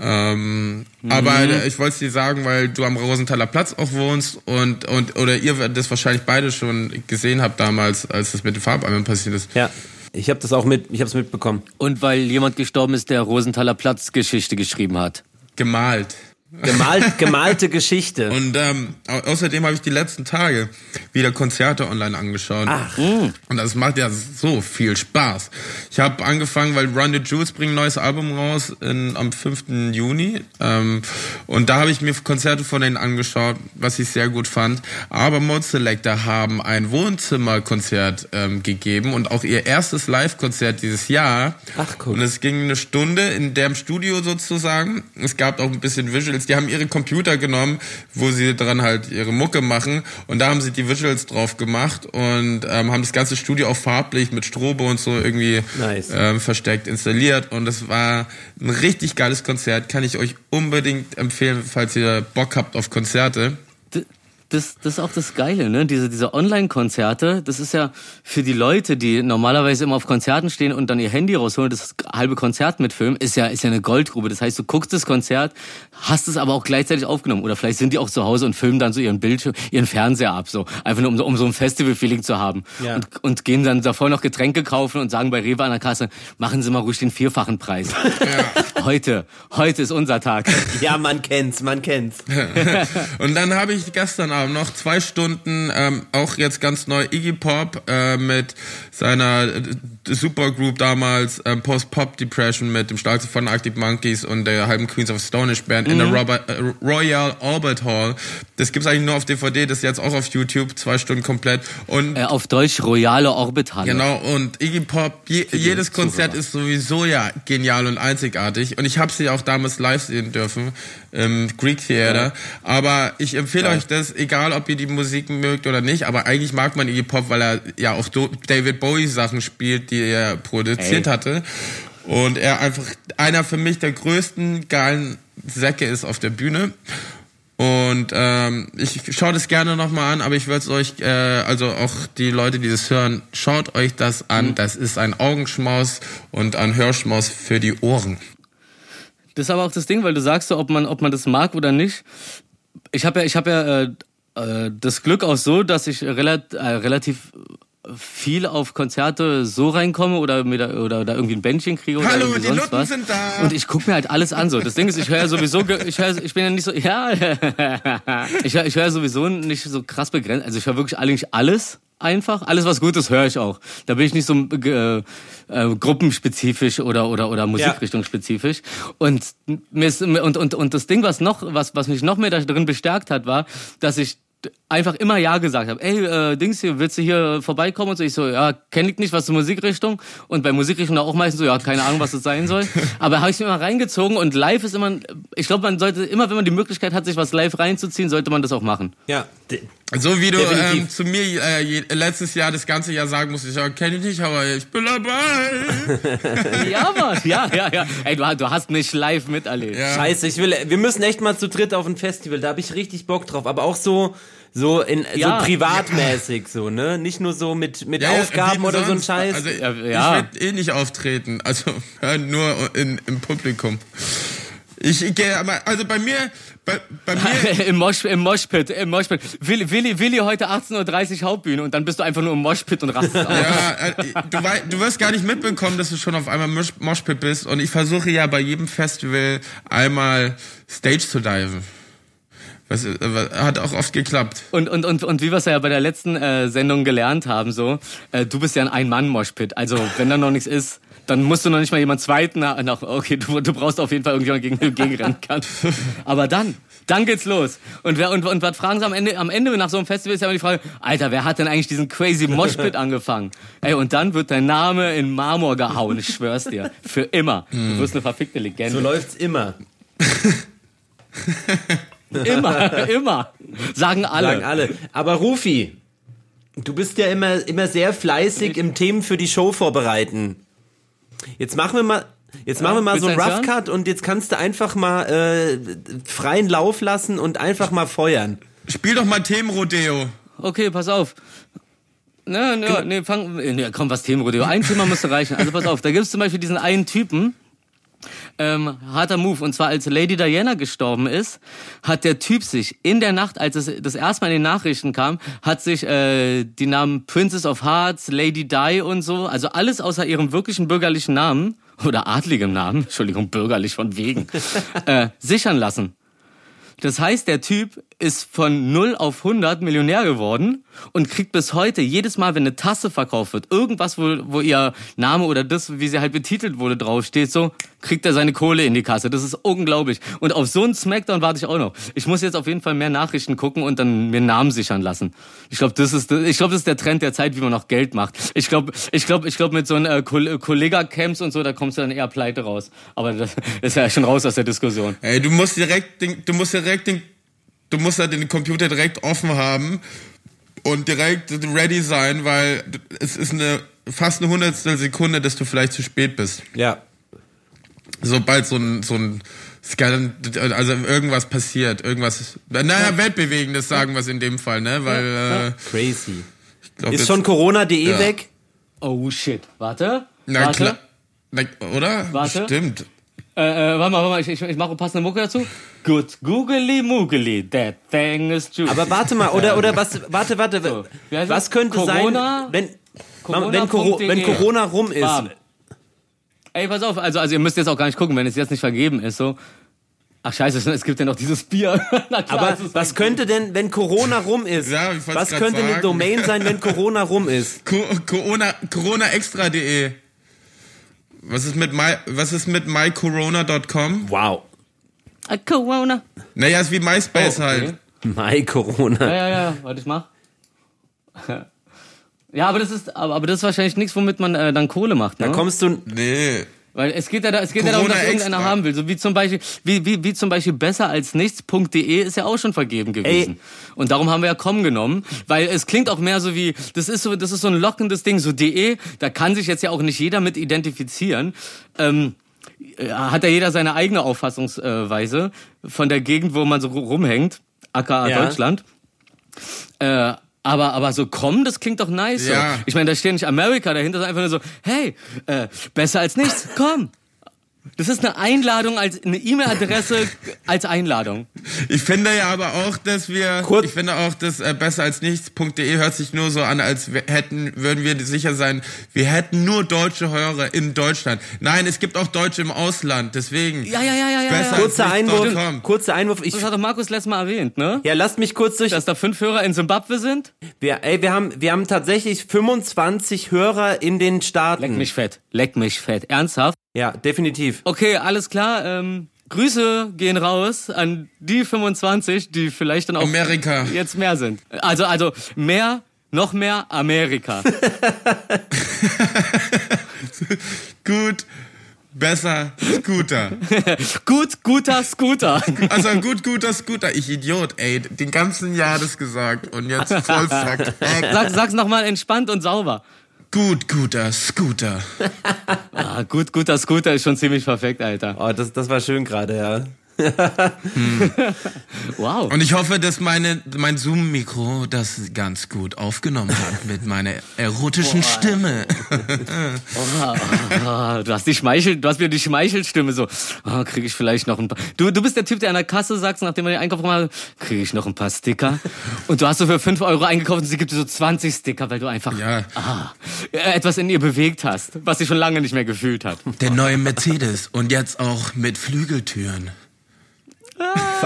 Ähm, Aber äh, ich wollte es dir sagen, weil du am Rosenthaler Platz auch wohnst und, und oder ihr das wahrscheinlich beide schon gesehen habt damals, als das mit den Farbeimern passiert ist. Ja. Ich habe das auch mit, ich habe es mitbekommen. Und weil jemand gestorben ist, der Rosenthaler Platz Geschichte geschrieben hat. Gemalt. Gemalt, gemalte Geschichte. Und ähm, außerdem habe ich die letzten Tage wieder Konzerte online angeschaut. Ach. Und das macht ja so viel Spaß. Ich habe angefangen, weil Run the Jules bringt ein neues Album raus in, am 5. Juni. Ähm, und da habe ich mir Konzerte von denen angeschaut, was ich sehr gut fand. Aber Mode Selector haben ein Wohnzimmerkonzert ähm, gegeben und auch ihr erstes Live-Konzert dieses Jahr. Ach cool. Und es ging eine Stunde in dem Studio sozusagen. Es gab auch ein bisschen Visuals Visuals, die haben ihre Computer genommen, wo sie dran halt ihre Mucke machen und da haben sie die Visuals drauf gemacht und ähm, haben das ganze Studio auch farblich mit Strobe und so irgendwie nice. ähm, versteckt installiert und es war ein richtig geiles Konzert, kann ich euch unbedingt empfehlen, falls ihr Bock habt auf Konzerte das, das ist auch das Geile, ne? Diese, diese Online-Konzerte, das ist ja für die Leute, die normalerweise immer auf Konzerten stehen und dann ihr Handy rausholen, das halbe Konzert mitfilmen, ist ja, ist ja eine Goldgrube. Das heißt, du guckst das Konzert, hast es aber auch gleichzeitig aufgenommen. Oder vielleicht sind die auch zu Hause und filmen dann so ihren Bildschirm, ihren Fernseher ab, so. Einfach nur, um, um so ein Festival-Feeling zu haben. Ja. Und, und gehen dann davor noch Getränke kaufen und sagen bei Rewe an der Kasse, machen Sie mal ruhig den vierfachen Preis. (laughs) Ja. Heute, heute ist unser Tag. Ja, man kennt's, man kennt's. (laughs) und dann habe ich gestern Abend noch zwei Stunden, ähm, auch jetzt ganz neu Iggy Pop äh, mit seiner äh, Supergroup damals, äh, Post-Pop Depression mit dem Schlagzeug von Arctic Monkeys und der halben Queens of Stonish Band mhm. in der mhm. Robert, äh, Royal Albert Hall. Das gibt's eigentlich nur auf DVD, das ist jetzt auch auf YouTube, zwei Stunden komplett. Und äh, auf Deutsch Royale Orbit Hall. Genau, und Iggy Pop, je, jedes Konzert Zuhörer. ist sowieso ja genial und einzigartig. Und ich habe sie auch damals live sehen dürfen im Greek Theater. Ja. Aber ich empfehle ja. euch das, egal ob ihr die Musik mögt oder nicht, aber eigentlich mag man Iggy Pop, weil er ja auch David Bowie Sachen spielt, die er produziert Ey. hatte. Und er einfach einer für mich der größten geilen Säcke ist auf der Bühne. Und ähm, ich schaue das gerne nochmal an, aber ich würde es euch, äh, also auch die Leute, die das hören, schaut euch das an. Mhm. Das ist ein Augenschmaus und ein Hörschmaus für die Ohren. Das ist aber auch das Ding, weil du sagst so, ob man, ob man das mag oder nicht. Ich habe ja, ich habe ja äh, äh, das Glück auch so, dass ich relat, äh, relativ viel auf Konzerte so reinkomme oder mir da, oder da irgendwie ein Bändchen kriege oder Hallo, die sonst Nutten was. sind da. Und ich gucke mir halt alles an so. Das Ding ist, ich höre ja sowieso, ich höre, ich bin ja nicht so, ja, ich höre ich hör sowieso nicht so krass begrenzt. Also ich höre wirklich eigentlich alles einfach. Alles, was gut ist, höre ich auch. Da bin ich nicht so äh, äh, gruppenspezifisch oder oder oder Musikrichtungsspezifisch. Und mir ist, und und und das Ding, was noch was was mich noch mehr da drin bestärkt hat, war, dass ich einfach immer Ja gesagt habe. Ey, äh, Dings hier, willst du hier vorbeikommen? Und so, ich so, ja, kenne ich nicht, was zur Musikrichtung. Und bei Musikrichtung auch meistens so, ja, keine Ahnung, was das sein soll. (laughs) Aber habe ich mir immer reingezogen und live ist immer, ich glaube, man sollte immer, wenn man die Möglichkeit hat, sich was live reinzuziehen, sollte man das auch machen. Ja. So wie du ähm, zu mir äh, letztes Jahr das ganze Jahr sagen musst, ich ja, kenne ich nicht, aber ich bin dabei. (laughs) ja, Mann, ja, ja, ja. Ey, du, du hast mich live miterlebt. Ja. Scheiße, ich will, wir müssen echt mal zu dritt auf ein Festival, da habe ich richtig Bock drauf. Aber auch so, so in ja. so privatmäßig so, ne? Nicht nur so mit mit ja, Aufgaben oder sonst. so ein Scheiß. Also, ja. ich werde eh nicht auftreten, also (laughs) nur in, im Publikum. Ich gehe also bei mir bei, bei mir (laughs) im Mosh im Moshpit im Moshpit Willi Willi Willi heute 18:30 Uhr Hauptbühne und dann bist du einfach nur im Moshpit und rastest aus. Ja, äh, du, du wirst gar nicht mitbekommen, dass du schon auf einmal Moshpit bist und ich versuche ja bei jedem Festival einmal Stage zu diven. Was, hat auch oft geklappt. Und, und, und, und wie wir es ja bei der letzten äh, Sendung gelernt haben, so, äh, du bist ja ein Ein-Mann-Moshpit. Also, wenn da noch nichts ist, dann musst du noch nicht mal jemand zweiten nach, okay, du, du brauchst auf jeden Fall irgendjemand gegen gegenrennen kann. (laughs) Aber dann, dann geht's los. Und wer, und, und was fragen sie am Ende, am Ende nach so einem Festival ist ja immer die Frage, Alter, wer hat denn eigentlich diesen crazy Moshpit (laughs) angefangen? Ey, und dann wird dein Name in Marmor gehauen, ich schwör's dir. Für immer. Du hm. wirst eine verfickte Legende. So läuft's immer. (laughs) Immer, immer. Sagen alle. Sagen alle. Aber Rufi, du bist ja immer, immer sehr fleißig im Themen für die Show vorbereiten. Jetzt machen wir mal, Jetzt machen wir mal so einen Rough Cut und jetzt kannst du einfach mal äh, freien Lauf lassen und einfach mal feuern. Spiel doch mal Themenrodeo. Okay, pass auf. Ne, ne, ne, fang, ne, komm, was Themenrodeo. Ein Thema müsste reichen. Also pass auf, da gibt es zum Beispiel diesen einen Typen, ähm, harter Move. Und zwar als Lady Diana gestorben ist, hat der Typ sich in der Nacht, als es das erste Mal in den Nachrichten kam, hat sich äh, die Namen Princess of Hearts, Lady Di und so, also alles außer ihrem wirklichen bürgerlichen Namen oder adligem Namen, (laughs) Entschuldigung, bürgerlich von wegen, (laughs) äh, sichern lassen. Das heißt, der Typ ist von 0 auf 100 Millionär geworden und kriegt bis heute jedes Mal, wenn eine Tasse verkauft wird, irgendwas, wo, wo ihr Name oder das, wie sie halt betitelt wurde, draufsteht, so, kriegt er seine Kohle in die Kasse. Das ist unglaublich. Und auf so einen Smackdown warte ich auch noch. Ich muss jetzt auf jeden Fall mehr Nachrichten gucken und dann mir Namen sichern lassen. Ich glaube, das ist, das ist der Trend der Zeit, wie man noch Geld macht. Ich glaube, ich glaube, ich glaube, mit so einem äh, Kollega-Camps und so, da kommst du dann eher pleite raus. Aber das (laughs) ist ja schon raus aus der Diskussion. Ey, du musst direkt, den, du musst direkt den du musst halt den Computer direkt offen haben und direkt ready sein, weil es ist eine fast eine hundertstel Sekunde, dass du vielleicht zu spät bist. Ja. Sobald so ein, so ein Scan, also irgendwas passiert, irgendwas, naja, ja. weltbewegendes sagen wir es in dem Fall, ne, weil, ja. äh, Crazy. Glaub, ist schon Corona.de ja. weg? Oh shit, warte. Na warte. klar. Oder? Warte. Stimmt. Äh, äh, warte mal, warte mal, ich, ich, ich mache passende Mucke dazu. Good googly moogly, that thing is true. Aber warte mal, oder, oder was, warte, warte, so, was könnte Corona, sein, wenn, Corona. wenn, Coro wenn Corona rum ist? Bam. Ey, pass auf, also, also ihr müsst jetzt auch gar nicht gucken, wenn es jetzt nicht vergeben ist, so. Ach scheiße, es gibt ja noch dieses Bier. (laughs) klar, Aber was könnte denn, wenn Corona rum ist? Ja, was könnte sagen. eine Domain sein, wenn Corona rum ist? Co Corona, coronaextra.de. Was ist mit my, was ist mit mycorona.com? Wow. A Corona. Naja, ist wie MySpace oh, okay. halt. My Ja, ja, ja, warte, ich mach. (laughs) ja, aber das ist, aber, aber das ist wahrscheinlich nichts, womit man äh, dann Kohle macht, ne? Da kommst du. Nee. Weil es geht ja, da, es geht ja darum, dass irgendeiner extra. haben will. So wie zum Beispiel, wie, wie, wie zum Beispiel besser als nichts.de ist ja auch schon vergeben gewesen. Ey. Und darum haben wir ja com genommen, weil es klingt auch mehr so wie, das ist so, das ist so ein lockendes Ding, so de, da kann sich jetzt ja auch nicht jeder mit identifizieren. Ähm, äh, hat ja jeder seine eigene Auffassungsweise von der Gegend, wo man so rumhängt, aka ja. Deutschland. Äh, aber, aber so komm, das klingt doch nice. Ja. So. Ich meine, da steht nicht Amerika dahinter, sondern einfach nur so, hey, äh, besser als nichts, komm. Das ist eine Einladung als eine E-Mail-Adresse als Einladung. Ich finde ja aber auch, dass wir, Kurz. ich finde auch, dass äh, besser als nichts.de hört sich nur so an, als wir hätten, würden wir sicher sein, wir hätten nur deutsche Hörer in Deutschland. Nein, es gibt auch Deutsche im Ausland, deswegen. Ja, ja, ja, ja, ja. Kurzer Einwurf, kurzer Einwurf. Ich, das hat doch Markus letztes Mal erwähnt, ne? Ja, lasst mich kurz durch. Dass da fünf Hörer in Zimbabwe sind? Wir, ey, wir haben, wir haben tatsächlich 25 Hörer in den Staaten. Leck mich fett. Leck mich fett. Ernsthaft? Ja, definitiv. Okay, alles klar. Ähm, Grüße gehen raus an die 25, die vielleicht dann auch Amerika. jetzt mehr sind. Also, also mehr, noch mehr Amerika. (laughs) gut, besser, Scooter. (laughs) gut, guter Scooter. Also ein gut, guter Scooter. Ich Idiot, ey. Den ganzen Jahr das gesagt und jetzt (laughs) voll fucked. Sag, sag's nochmal entspannt und sauber. Gut, guter Scooter. (laughs) ah, gut, guter Scooter ist schon ziemlich perfekt, Alter. Oh, das, das war schön gerade, ja hm. (laughs) Wow. Und ich hoffe, dass meine, mein Zoom-Mikro das ganz gut aufgenommen hat mit meiner erotischen Boah. Stimme. oh, oh, du hast die Schmeichel, du hast wieder die Schmeichelstimme so. Oh, kriege ich vielleicht noch ein paar. Du, du bist der Typ, der an der Kasse sagt, nachdem er den Einkauf gemacht hat, kriege ich noch ein paar Sticker. Und du hast so für 5 Euro eingekauft und sie gibt dir so 20 Sticker, weil du einfach ja. ah, etwas in ihr bewegt hast, was sie schon lange nicht mehr gefühlt hat. Der neue Mercedes und jetzt auch mit Flügeltüren.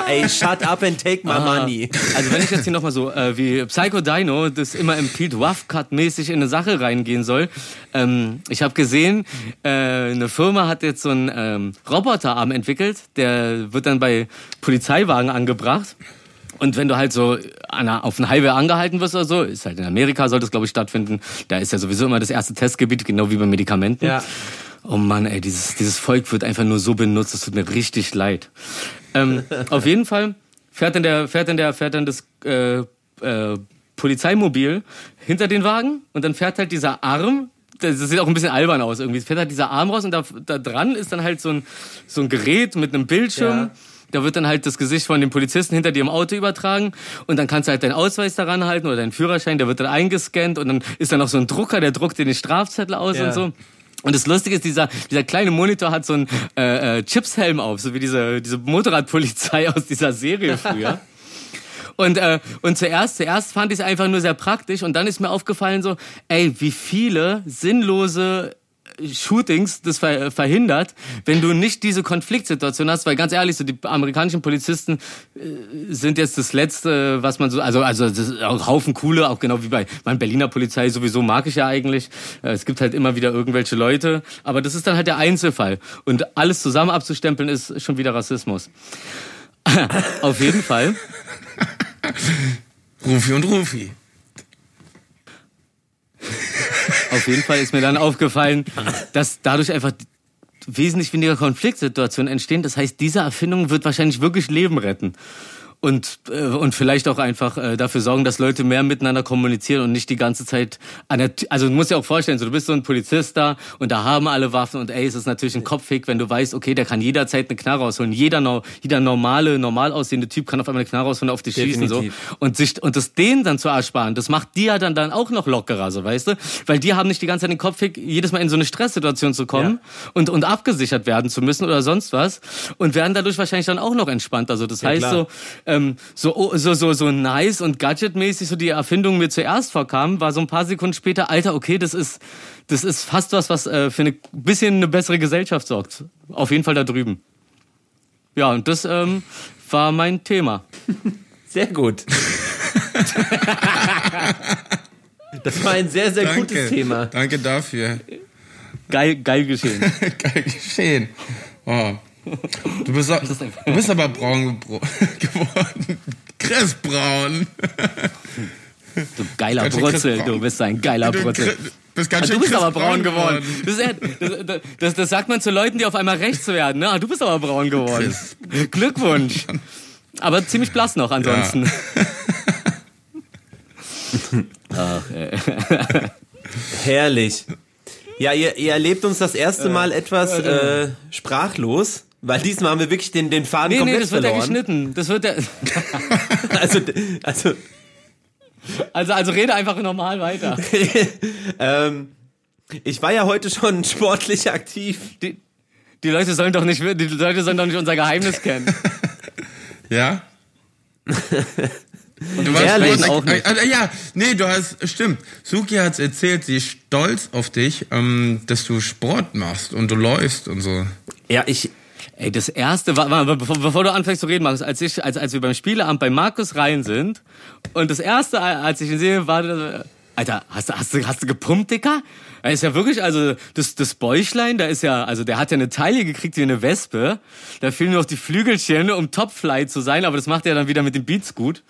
Ey, shut up and take my ah. money. Also wenn ich jetzt hier nochmal so äh, wie Psycho Dino das immer empfiehlt, Rough Cut mäßig in eine Sache reingehen soll. Ähm, ich habe gesehen, äh, eine Firma hat jetzt so einen ähm, Roboterarm entwickelt, der wird dann bei Polizeiwagen angebracht. Und wenn du halt so einer, auf einen Highway angehalten wirst oder so, ist halt in Amerika sollte es glaube ich stattfinden. Da ist ja sowieso immer das erste Testgebiet, genau wie bei Medikamenten. Ja. Oh Mann, ey, dieses, dieses Volk wird einfach nur so benutzt, es tut mir richtig leid. Ähm, auf jeden Fall fährt dann der, fährt dann der, fährt dann das äh, äh, Polizeimobil hinter den Wagen und dann fährt halt dieser Arm. Das sieht auch ein bisschen albern aus irgendwie. Es fährt halt dieser Arm raus und da, da dran ist dann halt so ein, so ein Gerät mit einem Bildschirm. Ja. Da wird dann halt das Gesicht von dem Polizisten hinter dir im Auto übertragen und dann kannst du halt deinen Ausweis daran halten oder deinen Führerschein, der wird dann eingescannt und dann ist da noch so ein Drucker, der druckt dir den Strafzettel aus ja. und so. Und das Lustige ist, dieser, dieser kleine Monitor hat so einen äh, äh, Chipshelm auf, so wie diese, diese Motorradpolizei (laughs) aus dieser Serie früher. Und, äh, und zuerst, zuerst fand ich es einfach nur sehr praktisch und dann ist mir aufgefallen so, ey, wie viele sinnlose Shootings das verhindert, wenn du nicht diese Konfliktsituation hast, weil ganz ehrlich, so die amerikanischen Polizisten äh, sind jetzt das Letzte, was man so, also, also das ist auch Haufen coole, auch genau wie bei meiner Berliner Polizei sowieso mag ich ja eigentlich. Äh, es gibt halt immer wieder irgendwelche Leute, aber das ist dann halt der Einzelfall. Und alles zusammen abzustempeln ist schon wieder Rassismus. (laughs) Auf jeden Fall. Rufi und Rufi. Auf jeden Fall ist mir dann aufgefallen, dass dadurch einfach wesentlich weniger Konfliktsituationen entstehen. Das heißt, diese Erfindung wird wahrscheinlich wirklich Leben retten und äh, und vielleicht auch einfach äh, dafür sorgen, dass Leute mehr miteinander kommunizieren und nicht die ganze Zeit an der also du musst dir auch vorstellen, so du bist so ein Polizist da und da haben alle Waffen und ey, es ist natürlich ein Kopfweg, wenn du weißt, okay, der kann jederzeit eine Knarre rausholen. Jeder jeder normale normal aussehende Typ kann auf einmal eine Knarre rausholen und auf dich Definitiv. schießen so und sich und das denen dann zu ersparen, das macht die ja dann dann auch noch lockerer, so weißt du, weil die haben nicht die ganze Zeit den Kopfweg, jedes Mal in so eine Stresssituation zu kommen ja. und und abgesichert werden zu müssen oder sonst was und werden dadurch wahrscheinlich dann auch noch entspannter. Also das ja, heißt klar. so ähm, so, oh, so, so, so nice und gadgetmäßig so die Erfindung mir zuerst vorkam, war so ein paar Sekunden später, Alter, okay, das ist, das ist fast was, was äh, für eine bisschen eine bessere Gesellschaft sorgt. Auf jeden Fall da drüben. Ja, und das ähm, war mein Thema. (laughs) Sehr gut. das war ein sehr, sehr Danke. gutes Thema. Danke dafür. Geil, geil geschehen. (laughs) geil geschehen. Oh. Du bist, du bist aber braun (laughs) geworden. Chris Braun. Du geiler Brutzel, du bist ein geiler Brutzel. Bist ganz ah, du bist aber braun geworden. Das, das, das, das, sagt man zu Leuten, die auf einmal rechts werden. Ne? Ah, du bist aber braun geworden. Glückwunsch. Aber ziemlich blass noch ansonsten. Ja. (laughs) Herrlich. Ja, ihr, ihr erlebt uns das erste Mal etwas äh, sprachlos. Weil diesmal haben wir wirklich den, den Faden nee, komplett verloren. Nee, das wird verloren. ja geschnitten. Das wird ja... (laughs) also, also... Also, also rede einfach normal weiter. (laughs) ähm, ich war ja heute schon sportlich aktiv. Die, die Leute sollen doch nicht, die Leute sollen doch nicht unser Geheimnis kennen. (laughs) ja? Und du warst Ehrlich, auch nicht. Äh, äh, ja, nee, du hast, stimmt. Suki hat's erzählt, sie ist stolz auf dich, ähm, dass du Sport machst und du läufst und so. Ja, ich, Ey, das erste war, war bevor, bevor, du anfängst zu reden, Markus, als ich, als, als wir beim Spieleamt bei Markus rein sind und das erste, als ich ihn sehe, war, Alter, hast du, hast du, hast du gepumpt, Dicker? Er ist ja wirklich, also das, das Bäuchlein, da ist ja, also der hat ja eine Taille gekriegt wie eine Wespe. Da fehlen nur noch die Flügelchen, um Topfly zu sein, aber das macht er dann wieder mit den Beats gut.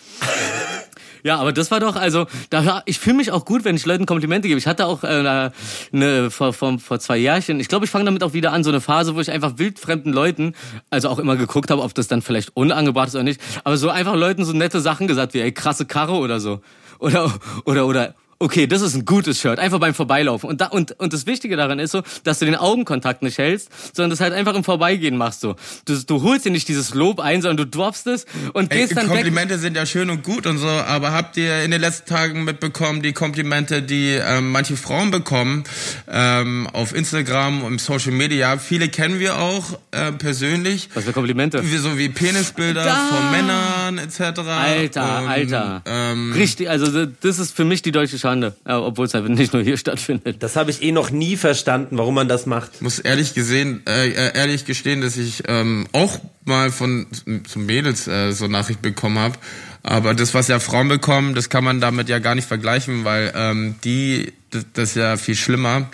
Ja, aber das war doch, also, da, ich fühle mich auch gut, wenn ich Leuten Komplimente gebe. Ich hatte auch äh, eine, vor, vor, vor zwei Jahrchen, ich glaube, ich fange damit auch wieder an, so eine Phase, wo ich einfach wildfremden Leuten, also auch immer geguckt habe, ob das dann vielleicht unangebracht ist oder nicht, aber so einfach Leuten so nette Sachen gesagt wie, ey, krasse Karre oder so. Oder, oder, oder, okay, das ist ein gutes Shirt, einfach beim Vorbeilaufen. Und, da, und, und das Wichtige daran ist so, dass du den Augenkontakt nicht hältst, sondern das halt einfach im Vorbeigehen machst so. Du, du holst dir nicht dieses Lob ein, sondern du droppst es und gehst Ey, dann Komplimente weg. sind ja schön und gut und so, aber habt ihr in den letzten Tagen mitbekommen, die Komplimente, die ähm, manche Frauen bekommen ähm, auf Instagram und Social Media? Viele kennen wir auch äh, persönlich. Was für Komplimente? Wie, so wie Penisbilder da. von Männern etc. Alter, und, Alter. Ähm, Richtig, also das ist für mich die deutsche Schau Schande, ja, obwohl es halt nicht nur hier stattfindet. Das habe ich eh noch nie verstanden, warum man das macht. Muss ehrlich gesehen, äh, äh ehrlich gestehen, dass ich ähm, auch mal von zum Mädels äh, so Nachricht bekommen habe. Aber das, was ja Frauen bekommen, das kann man damit ja gar nicht vergleichen, weil ähm, die, das, das ist ja viel schlimmer.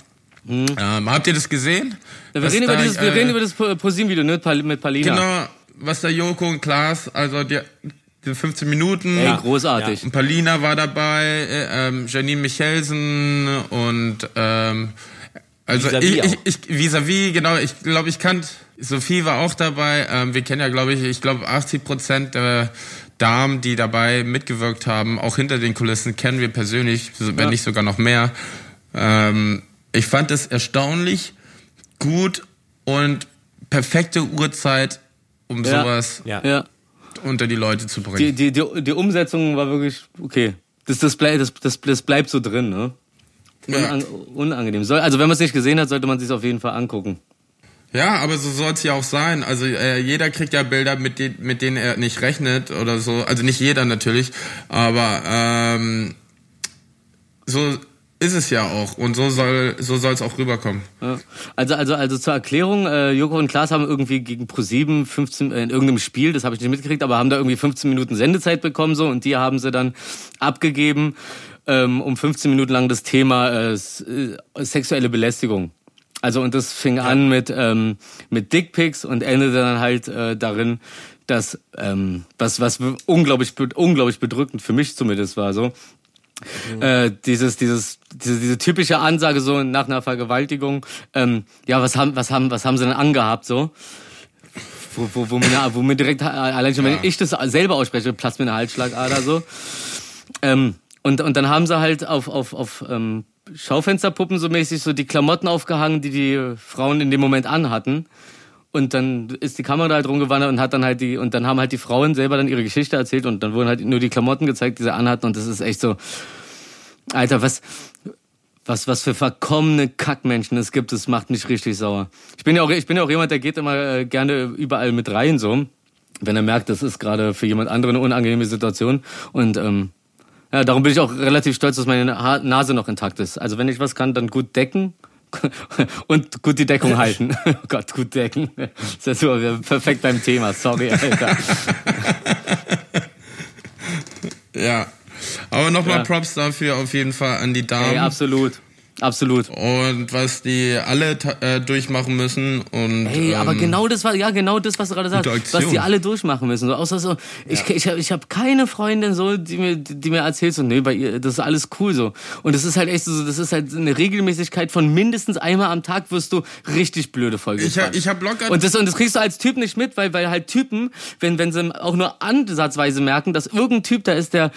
Mhm. Ähm, habt ihr das gesehen? Ja, wir, reden da, über dieses, wir äh, reden über das ProSieben-Video ne, mit Palina. Genau, was der Joko und Klaas, also die, 15 Minuten. Ey, großartig. Ja. Palina war dabei, äh, ähm, Janine Michelsen und ähm, also vis ich, ich, ich vis-à-vis, genau, ich glaube, ich kannte, Sophie war auch dabei. Ähm, wir kennen ja, glaube ich, ich glaube 80 Prozent der Damen, die dabei mitgewirkt haben, auch hinter den Kulissen, kennen wir persönlich, wenn ja. nicht sogar noch mehr. Ähm, ich fand es erstaunlich gut und perfekte Uhrzeit, um ja. sowas ja. Ja unter die Leute zu bringen. Die, die, die, die Umsetzung war wirklich okay. Das, das, bleib, das, das, das bleibt so drin, ne? Unang ja. Unangenehm. Soll, also wenn man es nicht gesehen hat, sollte man es sich auf jeden Fall angucken. Ja, aber so soll es ja auch sein. Also äh, jeder kriegt ja Bilder, mit, den, mit denen er nicht rechnet oder so. Also nicht jeder natürlich, aber ähm, so Ist es ja auch. Und so soll so soll es auch rüberkommen. Ja. Also, also, also zur Erklärung, äh, Joko und Klaas haben irgendwie gegen Pro7 15 äh, in irgendeinem Spiel, das habe ich nicht mitgekriegt, aber haben da irgendwie 15 Minuten Sendezeit bekommen so und die haben sie dann abgegeben, ähm, um 15 Minuten lang das Thema äh, äh, sexuelle Belästigung. Also und das fing ja. an mit ähm, mit Dickpics und endete dann halt äh, darin, dass ähm, was was unglaublich unglaublich bedrückend für mich zumindest war so Mhm. Äh, dieses, dieses, diese, diese typische Ansage so nach einer Vergewaltigung, ähm, ja, was haben, was haben, was haben sie denn angehabt so? Wo, wo, wo, mir, wo mir direkt, allein schon, ja. wenn ich das selber ausspreche, platzt mir eine Halsschlagader so. Ähm, und, und dann haben sie halt auf, auf, auf ähm, Schaufensterpuppen so mäßig so die Klamotten aufgehangen, die die Frauen in dem Moment anhatten. Und dann ist die Kamera halt rumgewandert und hat dann halt die, und dann haben halt die Frauen selber dann ihre Geschichte erzählt und dann wurden halt nur die Klamotten gezeigt, die sie anhatten und das ist echt so, Alter, was, was, was für verkommene Kackmenschen es gibt, das macht mich richtig sauer. Ich bin ja auch, ich bin ja auch jemand, der geht immer äh, gerne überall mit rein, so. Wenn er merkt, das ist gerade für jemand anderen eine unangenehme Situation und, ähm, ja, darum bin ich auch relativ stolz, dass meine Nase noch intakt ist. Also wenn ich was kann, dann gut decken (laughs) und gut die Deckung halten. (laughs) oh Gott, gut decken. Das ist ja super, perfekt beim Thema. Sorry, Alter. ja. Aber nochmal ja. Props dafür auf jeden Fall an die Damen. Hey, absolut. Absolut. Und was die alle äh, durchmachen müssen und Hey, ähm, aber genau das war ja genau das, was du gerade sagst, was die alle durchmachen müssen. So außer so ich ja. ich habe ich hab keine Freundin so, die mir die mir erzählt so, nee, bei ihr das ist alles cool so. Und das ist halt echt so, das ist halt eine Regelmäßigkeit von mindestens einmal am Tag wirst du richtig blöde Folge. Ich ich hab locker Und das und das kriegst du als Typ nicht mit, weil weil halt Typen, wenn wenn sie auch nur ansatzweise merken, dass irgendein Typ da ist, der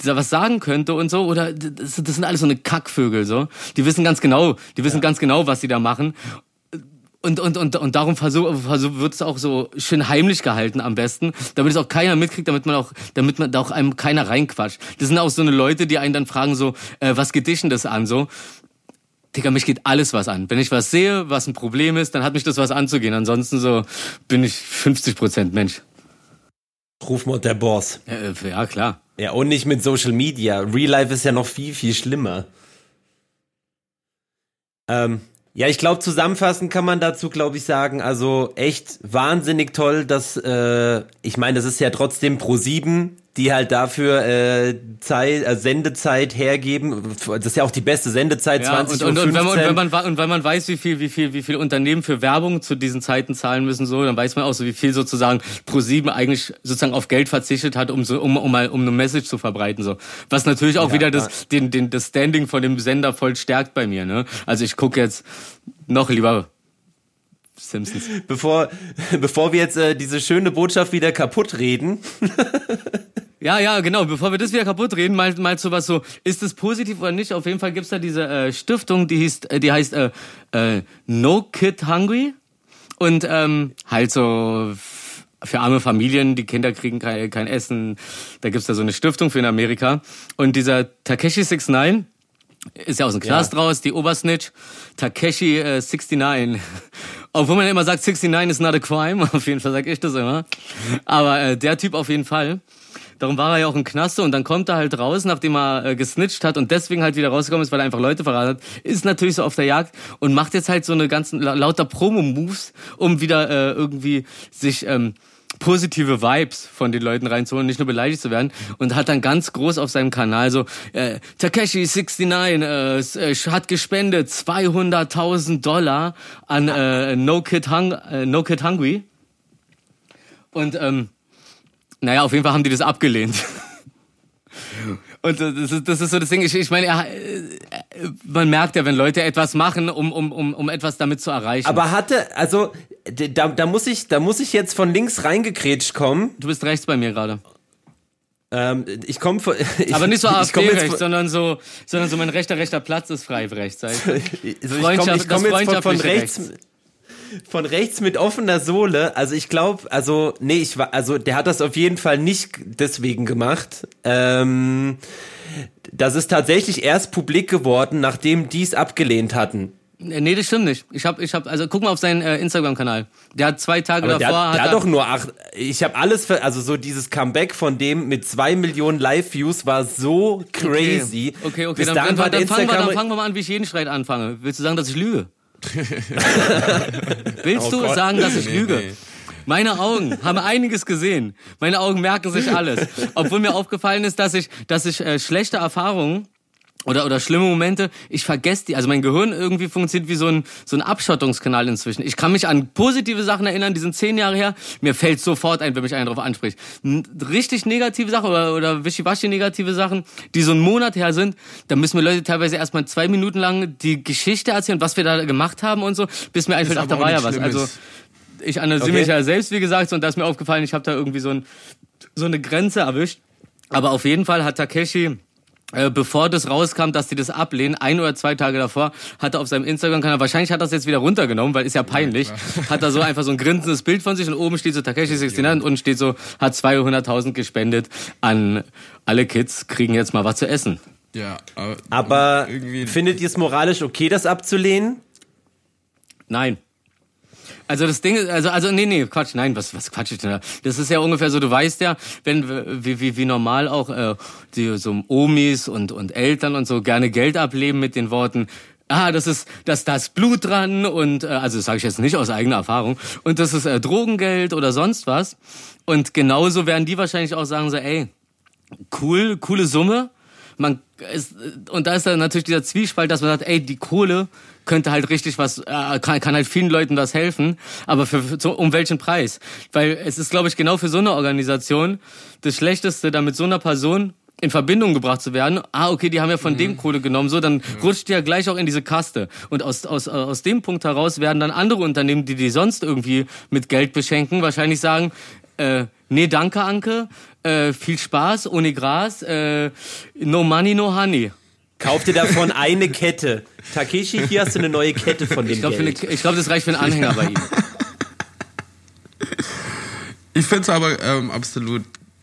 dieser was sagen könnte und so oder das, das sind alles so eine Kackvögel so die wissen ganz genau die wissen ja. ganz genau was sie da machen und, und, und, und darum versuch, versuch, wird es auch so schön heimlich gehalten am besten, damit es auch keiner mitkriegt, damit man auch, damit man da auch einem keiner reinquatscht. Das sind auch so eine Leute, die einen dann fragen so, äh, was geht dich denn das an so? Digga, mich geht alles was an. Wenn ich was sehe, was ein Problem ist, dann hat mich das was anzugehen. Ansonsten so bin ich 50 Prozent Mensch. Ruf mal der Boss. Ja, äh, ja, klar. Ja, und nicht mit Social Media. Real Life ist ja noch viel, viel schlimmer. Ähm, ja, ich glaube, zusammenfassend kann man dazu, glaube ich, sagen, also echt wahnsinnig toll, dass, äh, ich meine, das ist ja trotzdem Pro 7 die halt dafür äh, Zeit, äh, Sendezeit hergeben. Das ist ja auch die beste Sendezeit, ja, 20 und, und, und, wenn man, und, wenn man, und wenn man weiß, wie viel, wie viel, wie viel Unternehmen für Werbung zu diesen Zeiten zahlen müssen, so, dann weiß man auch so, wie viel sozusagen Pro7 eigentlich sozusagen auf Geld verzichtet hat, um so, um, um mal, um eine Message zu verbreiten, so. Was natürlich auch ja, wieder das, den, den, das Standing von dem Sender voll stärkt bei mir, ne? Also ich gucke jetzt noch lieber Simpsons. Bevor, bevor wir jetzt äh, diese schöne Botschaft wieder kaputt reden. (laughs) ja, ja, genau. Bevor wir das wieder kaputt reden, mal, mal so was so, ist es positiv oder nicht? Auf jeden Fall gibt's da diese äh, Stiftung, die, hieß, äh, die heißt äh, äh, No Kid Hungry. Und ähm, halt so für arme Familien, die Kinder kriegen kein, kein Essen. Da gibt's da so eine Stiftung für in Amerika. Und dieser Takeshi 69 ist ja aus dem Knast ja. raus, die Obersnitch, Takeshi äh, 69. Obwohl man immer sagt, 69 is not a crime, (laughs) auf jeden Fall sage ich das immer. Aber äh, der Typ auf jeden Fall. Darum war er ja auch im Knast und dann kommt er halt raus, nachdem er äh, gesnitcht hat und deswegen halt wieder rausgekommen ist, weil er einfach Leute verraten hat, ist natürlich so auf der Jagd und macht jetzt halt so eine ganzen lauter Promo-Moves, um wieder äh, irgendwie sich ähm, positive Vibes von den Leuten reinzuholen, nicht nur beleidigt zu werden. Und hat dann ganz groß auf seinem Kanal so, äh, Takeshi69 äh, äh hat gespendet 200.000 Dollar an äh, No, Kid Hung äh, no Kid Hungry. Und ähm, naja, auf jeden Fall haben die das abgelehnt. (laughs) Und das ist, das ist so das Ding. Ich, ich meine, äh, man merkt ja, wenn Leute etwas machen, um, um, um, um etwas damit zu erreichen. Aber hatte, also da, da muss ich, da muss ich jetzt von links reingekrätscht kommen. Du bist rechts bei mir gerade. Ähm, ich komme (laughs) Aber nicht so (laughs) AfD-rechts, sondern so, sondern so mein rechter rechter Platz ist frei rechts. Also ich komme (laughs) komm jetzt von, von rechts. rechts von rechts mit offener Sohle. Also ich glaube, also nee, ich war, also der hat das auf jeden Fall nicht deswegen gemacht. Ähm, das ist tatsächlich erst publik geworden, nachdem die es abgelehnt hatten. Nee, das stimmt nicht. Ich habe, ich hab, also guck mal auf seinen äh, Instagram-Kanal. Der hat zwei Tage Aber davor. Der, der hat hat doch nur acht. Ich habe alles, für, also so dieses Comeback von dem mit zwei Millionen Live-Views war so crazy. Okay, okay, okay. Dann, dann, dann, dann, fangen wir, dann fangen wir mal an, wie ich jeden Streit anfange. Willst du sagen, dass ich lüge? (laughs) Willst oh du Gott. sagen, dass ich nee, lüge? Nee. Meine Augen haben einiges gesehen. Meine Augen merken sich alles. (laughs) Obwohl mir aufgefallen ist, dass ich, dass ich äh, schlechte Erfahrungen oder oder schlimme Momente, ich vergesse die. Also mein Gehirn irgendwie funktioniert wie so ein so ein Abschottungskanal inzwischen. Ich kann mich an positive Sachen erinnern, die sind zehn Jahre her. Mir fällt sofort ein, wenn mich einer darauf anspricht. Richtig negative Sachen oder oder wischiwaschi negative Sachen, die so einen Monat her sind, da müssen mir Leute teilweise erstmal zwei Minuten lang die Geschichte erzählen, was wir da gemacht haben und so, bis mir einfällt, ach da war ja was. Also ich analysiere okay. mich ja selbst, wie gesagt, und da ist mir aufgefallen, ich habe da irgendwie so ein so eine Grenze erwischt. Aber auf jeden Fall hat Takeshi äh, bevor das rauskam, dass die das ablehnen, ein oder zwei Tage davor, hat er auf seinem Instagram-Kanal, wahrscheinlich hat er das jetzt wieder runtergenommen, weil ist ja peinlich, ja, (laughs) hat er so einfach so ein grinsendes Bild von sich und oben steht so Takeshi 69 und unten steht so, hat 200.000 gespendet an alle Kids, kriegen jetzt mal was zu essen. Ja, aber, aber findet ihr es moralisch okay, das abzulehnen? Nein. Also das Ding ist, also, also nee, nee, Quatsch, nein, was, was Quatsch ist denn da? Das ist ja ungefähr so, du weißt ja, wenn, wie, wie, wie normal auch äh, die so Omis und, und Eltern und so gerne Geld ableben mit den Worten, ah, das ist, das, das Blut dran und, äh, also das sage ich jetzt nicht aus eigener Erfahrung, und das ist äh, Drogengeld oder sonst was. Und genauso werden die wahrscheinlich auch sagen so, ey, cool, coole Summe, man ist, und da ist dann natürlich dieser Zwiespalt, dass man sagt, ey, die Kohle könnte halt richtig was, äh, kann, kann halt vielen Leuten was helfen, aber für, für um welchen Preis? Weil es ist, glaube ich, genau für so eine Organisation das Schlechteste, da mit so einer Person in Verbindung gebracht zu werden. Ah, okay, die haben ja von mhm. dem Kohle genommen, so, dann ja. rutscht die ja gleich auch in diese Kaste. Und aus, aus, aus dem Punkt heraus werden dann andere Unternehmen, die die sonst irgendwie mit Geld beschenken, wahrscheinlich sagen, äh, nee, danke, Anke, äh, viel Spaß, ohne Gras, äh, no money, no honey. Kauf dir davon eine Kette. Takeshi, hier hast du eine neue Kette von dem ich glaub, Geld. Eine, ich glaube, das reicht für einen Anhänger bei ihm. Ich finde es aber ähm, absolut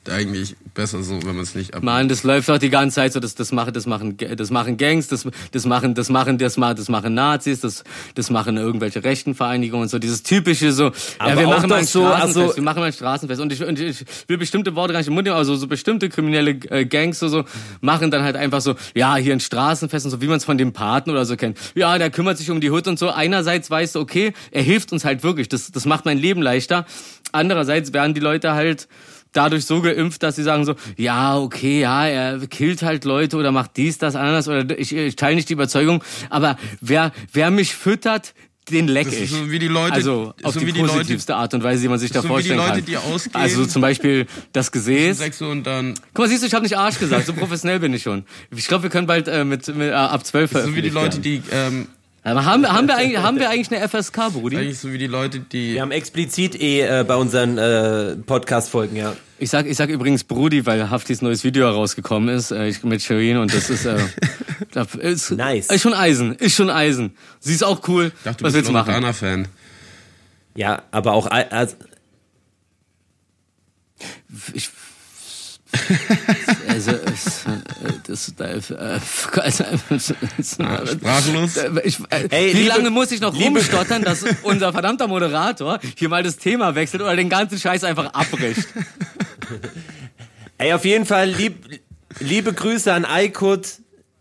eigentlich besser so, wenn man es nicht ab. Mann, das läuft doch die ganze Zeit so, das, das machen, das machen, das machen Gangs, das, das machen, das machen, das machen, das machen Nazis, das, das machen irgendwelche rechten Vereinigungen und so, dieses typische so, aber ja, wir machen mal ein so, Straßenfest, also wir machen mal ein Straßenfest und ich, und ich will bestimmte Worte gar nicht im Mund nehmen, also so bestimmte kriminelle äh, Gangs so, so, machen dann halt einfach so, ja, hier ein Straßenfest und so, wie man es von dem Paten oder so kennt. Ja, der kümmert sich um die Hut und so. Einerseits weißt du, okay, er hilft uns halt wirklich, das, das macht mein Leben leichter. Andererseits werden die Leute halt, dadurch so geimpft, dass sie sagen so, ja, okay, ja, er killt halt Leute oder macht dies, das, anderes oder ich, ich teile nicht die Überzeugung, aber wer, wer mich füttert, den leck ich. So wie die Leute, also auf so die positivste Leute, Art und Weise, die man sich da so vorstellen wie die Leute, kann. Die ausgehen, also zum Beispiel das Gesäß. Und dann Guck mal, siehst du, ich habe nicht Arsch gesagt, so (laughs) professionell bin ich schon. Ich glaube, wir können bald äh, mit, mit äh, ab 12 So wie die Leute, die ähm, aber haben, haben, wir eigentlich, haben wir eigentlich eine FSK, Brudi? Eigentlich so wie die Leute, die. Wir haben explizit eh äh, bei unseren äh, Podcast-Folgen, ja. Ich sag, ich sag übrigens Brudi, weil Haftis neues Video herausgekommen ist äh, mit Shirin und das ist, äh, (laughs) ist, nice. ist schon Eisen, ist schon Eisen. Sie ist auch cool. Ich dachte, du Was bist willst du machen? Fan. Ja, aber auch also, ich also, das, das, also, Sprachlos. Ich, Ey, wie liebe, lange muss ich noch rumstottern, dass (laughs) unser verdammter Moderator hier mal das Thema wechselt oder den ganzen Scheiß einfach abbricht? Ey, auf jeden Fall, lieb, liebe Grüße an Aykut.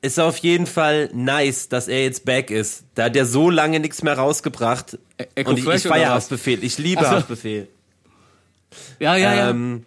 Ist auf jeden Fall nice, dass er jetzt back ist. Da hat er so lange nichts mehr rausgebracht. E Und ich, ich feiere Haftbefehl. Ich liebe so. Haftbefehl. Ja, ja, ähm,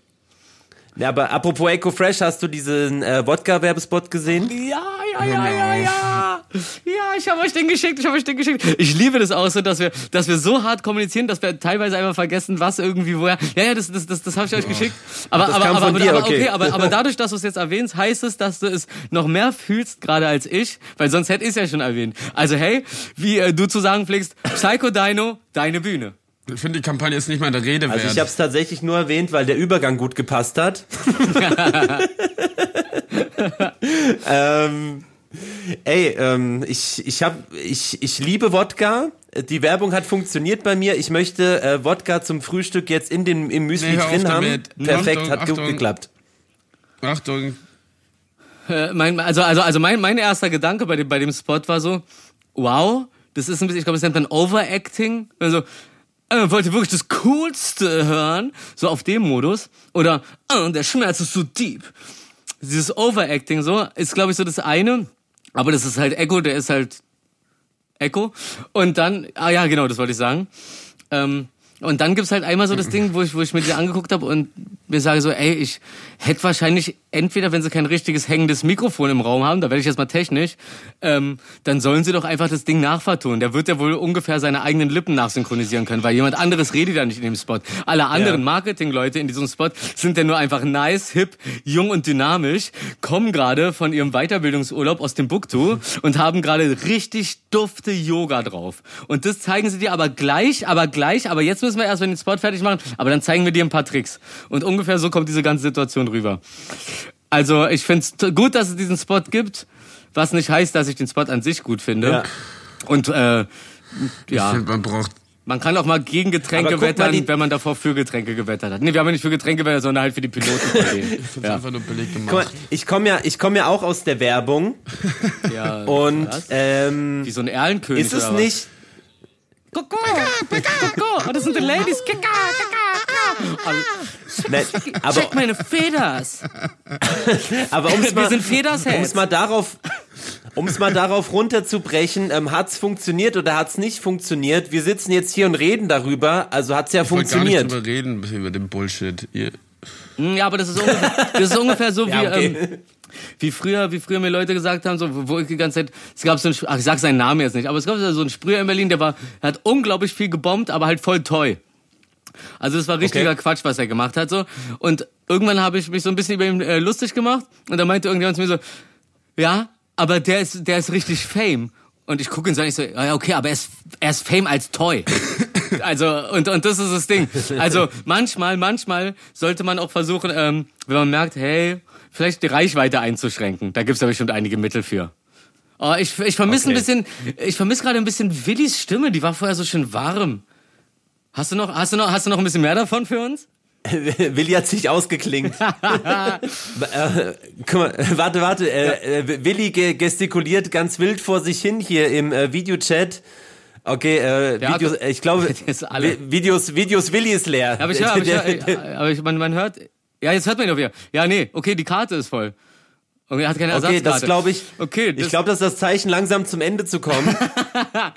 ja. Aber apropos Eco Fresh, hast du diesen äh, Wodka-Werbespot gesehen? Ja, ja, ja, ja, ja. Ja, ich habe euch den geschickt, ich habe euch den geschickt. Ich liebe das auch so, dass wir, dass wir so hart kommunizieren, dass wir teilweise einfach vergessen, was irgendwie woher. Ja, ja, das, das, das, das habe ich euch geschickt. Aber, aber, aber, aber, dir, aber, okay. okay, aber, aber (laughs) dadurch, dass du es jetzt erwähnst, heißt es, dass du es noch mehr fühlst gerade als ich, weil sonst hätte ich es ja schon erwähnt. Also hey, wie äh, du zu sagen pflegst, Psycho Dino, deine Bühne. Ich finde, die Kampagne ist nicht mal der Rede wert. Also ich habe es tatsächlich nur erwähnt, weil der Übergang gut gepasst hat. (laughs) (laughs) ähm, ey, ähm, ich, ich, hab, ich, ich liebe Wodka. Die Werbung hat funktioniert bei mir. Ich möchte äh, Wodka zum Frühstück jetzt in den, im Müsli nee, drin haben. Perfekt, Achtung, hat gut geklappt. Achtung. Äh, mein, also also, also mein, mein erster Gedanke bei dem, bei dem Spot war so, wow, das ist ein bisschen, ich glaube, das nennt man Overacting. Also, äh, wollte wirklich das Coolste hören, so auf dem Modus. Oder, äh, der Schmerz ist so deep. Dieses Overacting so, ist glaube ich so das eine. Aber das ist halt Echo, der ist halt Echo. Und dann, ah ja, genau, das wollte ich sagen. Ähm, und dann gibt's halt einmal so das (clears throat) Ding, wo ich, wo ich mir die angeguckt habe und mir sage so, ey, ich hätte wahrscheinlich entweder, wenn sie kein richtiges hängendes Mikrofon im Raum haben, da werde ich jetzt mal technisch, ähm, dann sollen sie doch einfach das Ding nachvertonen. Der wird ja wohl ungefähr seine eigenen Lippen nachsynchronisieren können, weil jemand anderes redet ja nicht in dem Spot. Alle anderen ja. Marketingleute in diesem Spot sind ja nur einfach nice, hip, jung und dynamisch, kommen gerade von ihrem Weiterbildungsurlaub aus dem Buktu und haben gerade richtig dufte Yoga drauf. Und das zeigen sie dir aber gleich, aber gleich, aber jetzt müssen wir erst den Spot fertig machen, aber dann zeigen wir dir ein paar Tricks. Und ungefähr so kommt diese ganze Situation rüber. Also ich finde es gut, dass es diesen Spot gibt, was nicht heißt, dass ich den Spot an sich gut finde. Ja. Und äh, ja. Find, man braucht man kann auch mal gegen Getränke wettern, wenn man davor für Getränke gewettert hat. Nee, wir haben ja nicht für Getränke gewettert, sondern halt für die Piloten. (laughs) ich finde ja. einfach nur billig gemacht. Mal, ich komme ja, ich komme ja auch aus der Werbung. ja. Und ähm, wie so ein Erlenkönig. Ist es nicht? Koko, Koko, oh, das sind die Ladies. Kaka, Kaka, Nein, aber, Check meine Feders. (laughs) aber um's mal, Wir sind Federsheads. Um mal darauf, um es mal darauf runterzubrechen, ähm, hat es funktioniert oder hat es nicht funktioniert? Wir sitzen jetzt hier und reden darüber, also hat es ja ich funktioniert. Ich gar nicht drüber reden über den Bullshit. Ihr ja, aber das ist ungefähr, das ist ungefähr so (laughs) ja, wie, okay. ähm, wie früher, wie früher mir Leute gesagt haben, so, wo ich die ganze Zeit, es gab so ein, ach, ich sag seinen Namen jetzt nicht, aber es gab so einen Sprüher in Berlin, der war, hat unglaublich viel gebombt, aber halt voll toll. Also es war richtiger okay. Quatsch, was er gemacht hat so. Und irgendwann habe ich mich so ein bisschen über ihn äh, lustig gemacht und da meinte irgendjemand zu mir so, ja, aber der ist, der ist richtig Fame. Und ich gucke ihn so und ich so, ja okay, aber er ist, er ist Fame als Toy. Also und und das ist das Ding. Also manchmal, manchmal sollte man auch versuchen, ähm, wenn man merkt, hey, vielleicht die Reichweite einzuschränken. Da gibt's ja bestimmt einige Mittel für. Oh, ich ich vermisse okay. ein bisschen, ich vermisse gerade ein bisschen Willis Stimme. Die war vorher so schön warm. Hast du noch, hast du noch, hast du noch ein bisschen mehr davon für uns? (laughs) Willi hat sich ausgeklingt. (laughs) äh, mal, warte, warte. Äh, äh, Willi gestikuliert ganz wild vor sich hin hier im äh, Videochat. Okay, äh, Videos, ich glaube, (laughs) Videos, Videos Willi ist leer. Aber ich, höre, aber, ich, aber ich, man, man hört, ja, jetzt hört man ihn doch wieder. Ja, nee, okay, die Karte ist voll. Und er hat keine Ersatzkarte. Okay, das glaube ich. Okay, das ich glaube, das ist das Zeichen, langsam zum Ende zu kommen. (laughs) ah,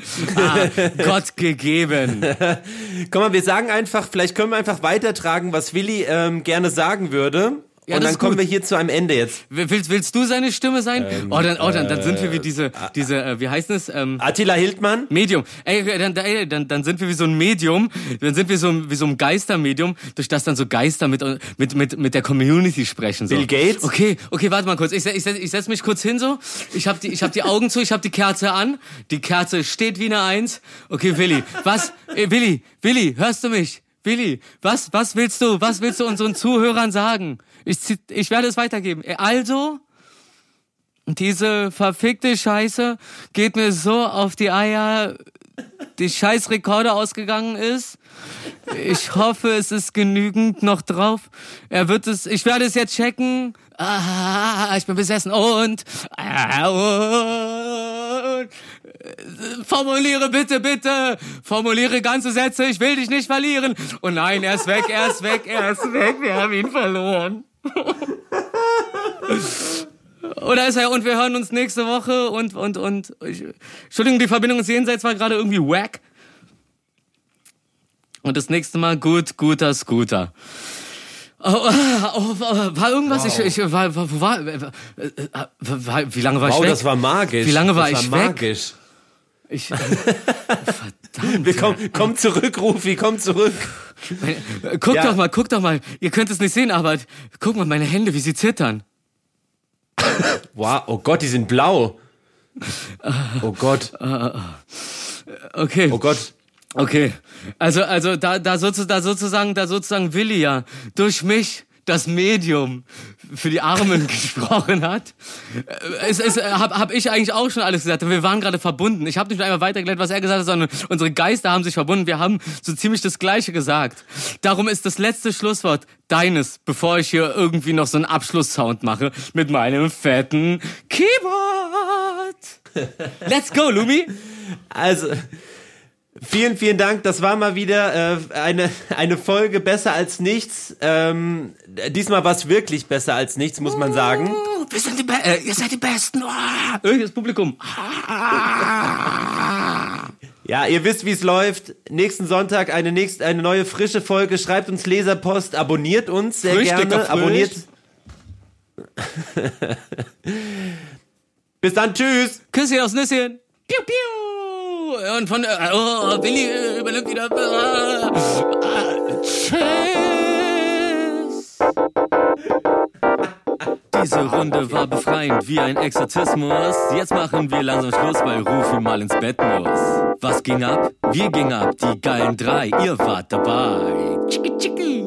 Gott gegeben. (laughs) Komm mal, wir sagen einfach, vielleicht können wir einfach weitertragen, was Willi ähm, gerne sagen würde. Ja, und dann kommen wir hier zu einem Ende jetzt. Willst, willst du seine Stimme sein? Ähm, oh, dann, oh, dann, dann sind wir wie diese, äh, diese, äh, wie heißt es? Ähm, Attila Hildmann? Medium. Ey, dann, ey, dann, dann sind wir wie so ein Medium. Dann sind wir so wie so ein Geistermedium, durch das dann so Geister mit, mit, mit, mit der Community sprechen. So. Bill Gates? Okay, okay, warte mal kurz. Ich, ich, ich setz mich kurz hin so. Ich hab die, ich hab die Augen zu, ich hab die Kerze an. Die Kerze steht wie eine Eins. Okay, Willi, was? Ey, Willi, Willi, hörst du mich? Willi, was, was willst du, was willst du unseren Zuhörern sagen? Ich, ich werde es weitergeben. Also, diese verfickte Scheiße geht mir so auf die Eier, die scheiß Rekorde ausgegangen ist. Ich hoffe, es ist genügend noch drauf. Er wird es, ich werde es jetzt checken. Ah, ich bin besessen und, ah, und formuliere bitte, bitte, formuliere ganze Sätze, ich will dich nicht verlieren. Und nein, er ist weg, er ist weg, er ist weg, wir haben ihn verloren. (laughs) Oder ist er, und wir hören uns nächste Woche und, und, und, ich, Entschuldigung, die Verbindung ins Jenseits war gerade irgendwie wack. Und das nächste Mal gut, guter Scooter. Oh, oh, oh, war irgendwas, wow. ich, ich war, wo war, war, wie lange war wow, ich weg? das war magisch. Wie lange war das ich war weg? Ich, äh, (laughs) verdammt. Wir kommen, komm zurück, Rufi, komm zurück. Guck ja. doch mal, guck doch mal. Ihr könnt es nicht sehen, aber guck mal meine Hände, wie sie zittern. Wow, oh Gott, die sind blau. (laughs) Oh Gott. Okay. Oh Gott. Okay. Also, also da, da, sozusagen, da sozusagen, da sozusagen Willi ja durch mich das Medium für die Armen (laughs) gesprochen hat. Äh, es, es habe hab ich eigentlich auch schon alles gesagt. Wir waren gerade verbunden. Ich habe nicht einmal weitergeleitet, was er gesagt hat, sondern unsere Geister haben sich verbunden. Wir haben so ziemlich das Gleiche gesagt. Darum ist das letzte Schlusswort deines, bevor ich hier irgendwie noch so einen Abschlusssound mache mit meinem fetten Keyboard. (laughs) Let's go, Lumi. Also, Vielen, vielen Dank. Das war mal wieder äh, eine, eine Folge besser als nichts. Ähm, diesmal war es wirklich besser als nichts, muss man sagen. Oh, wir sind die Be äh, ihr seid die Besten. Oh, irgendes Publikum. Ja, ihr wisst, wie es läuft. Nächsten Sonntag eine, nächst, eine neue frische Folge. Schreibt uns Leserpost, abonniert uns sehr Frisch, gerne. dicker. Abonniert. (laughs) Bis dann, tschüss. Küsschen aufs Nüsschen. Piu, piu. Und von, äh, oh, Willi äh, übernimmt wieder. Äh, tschüss. Diese Runde war befreiend wie ein Exorzismus. Jetzt machen wir langsam Schluss, weil Rufi mal ins Bett muss. Was ging ab? Wir gingen ab, die geilen drei. Ihr wart dabei. Tschicke, tschicke.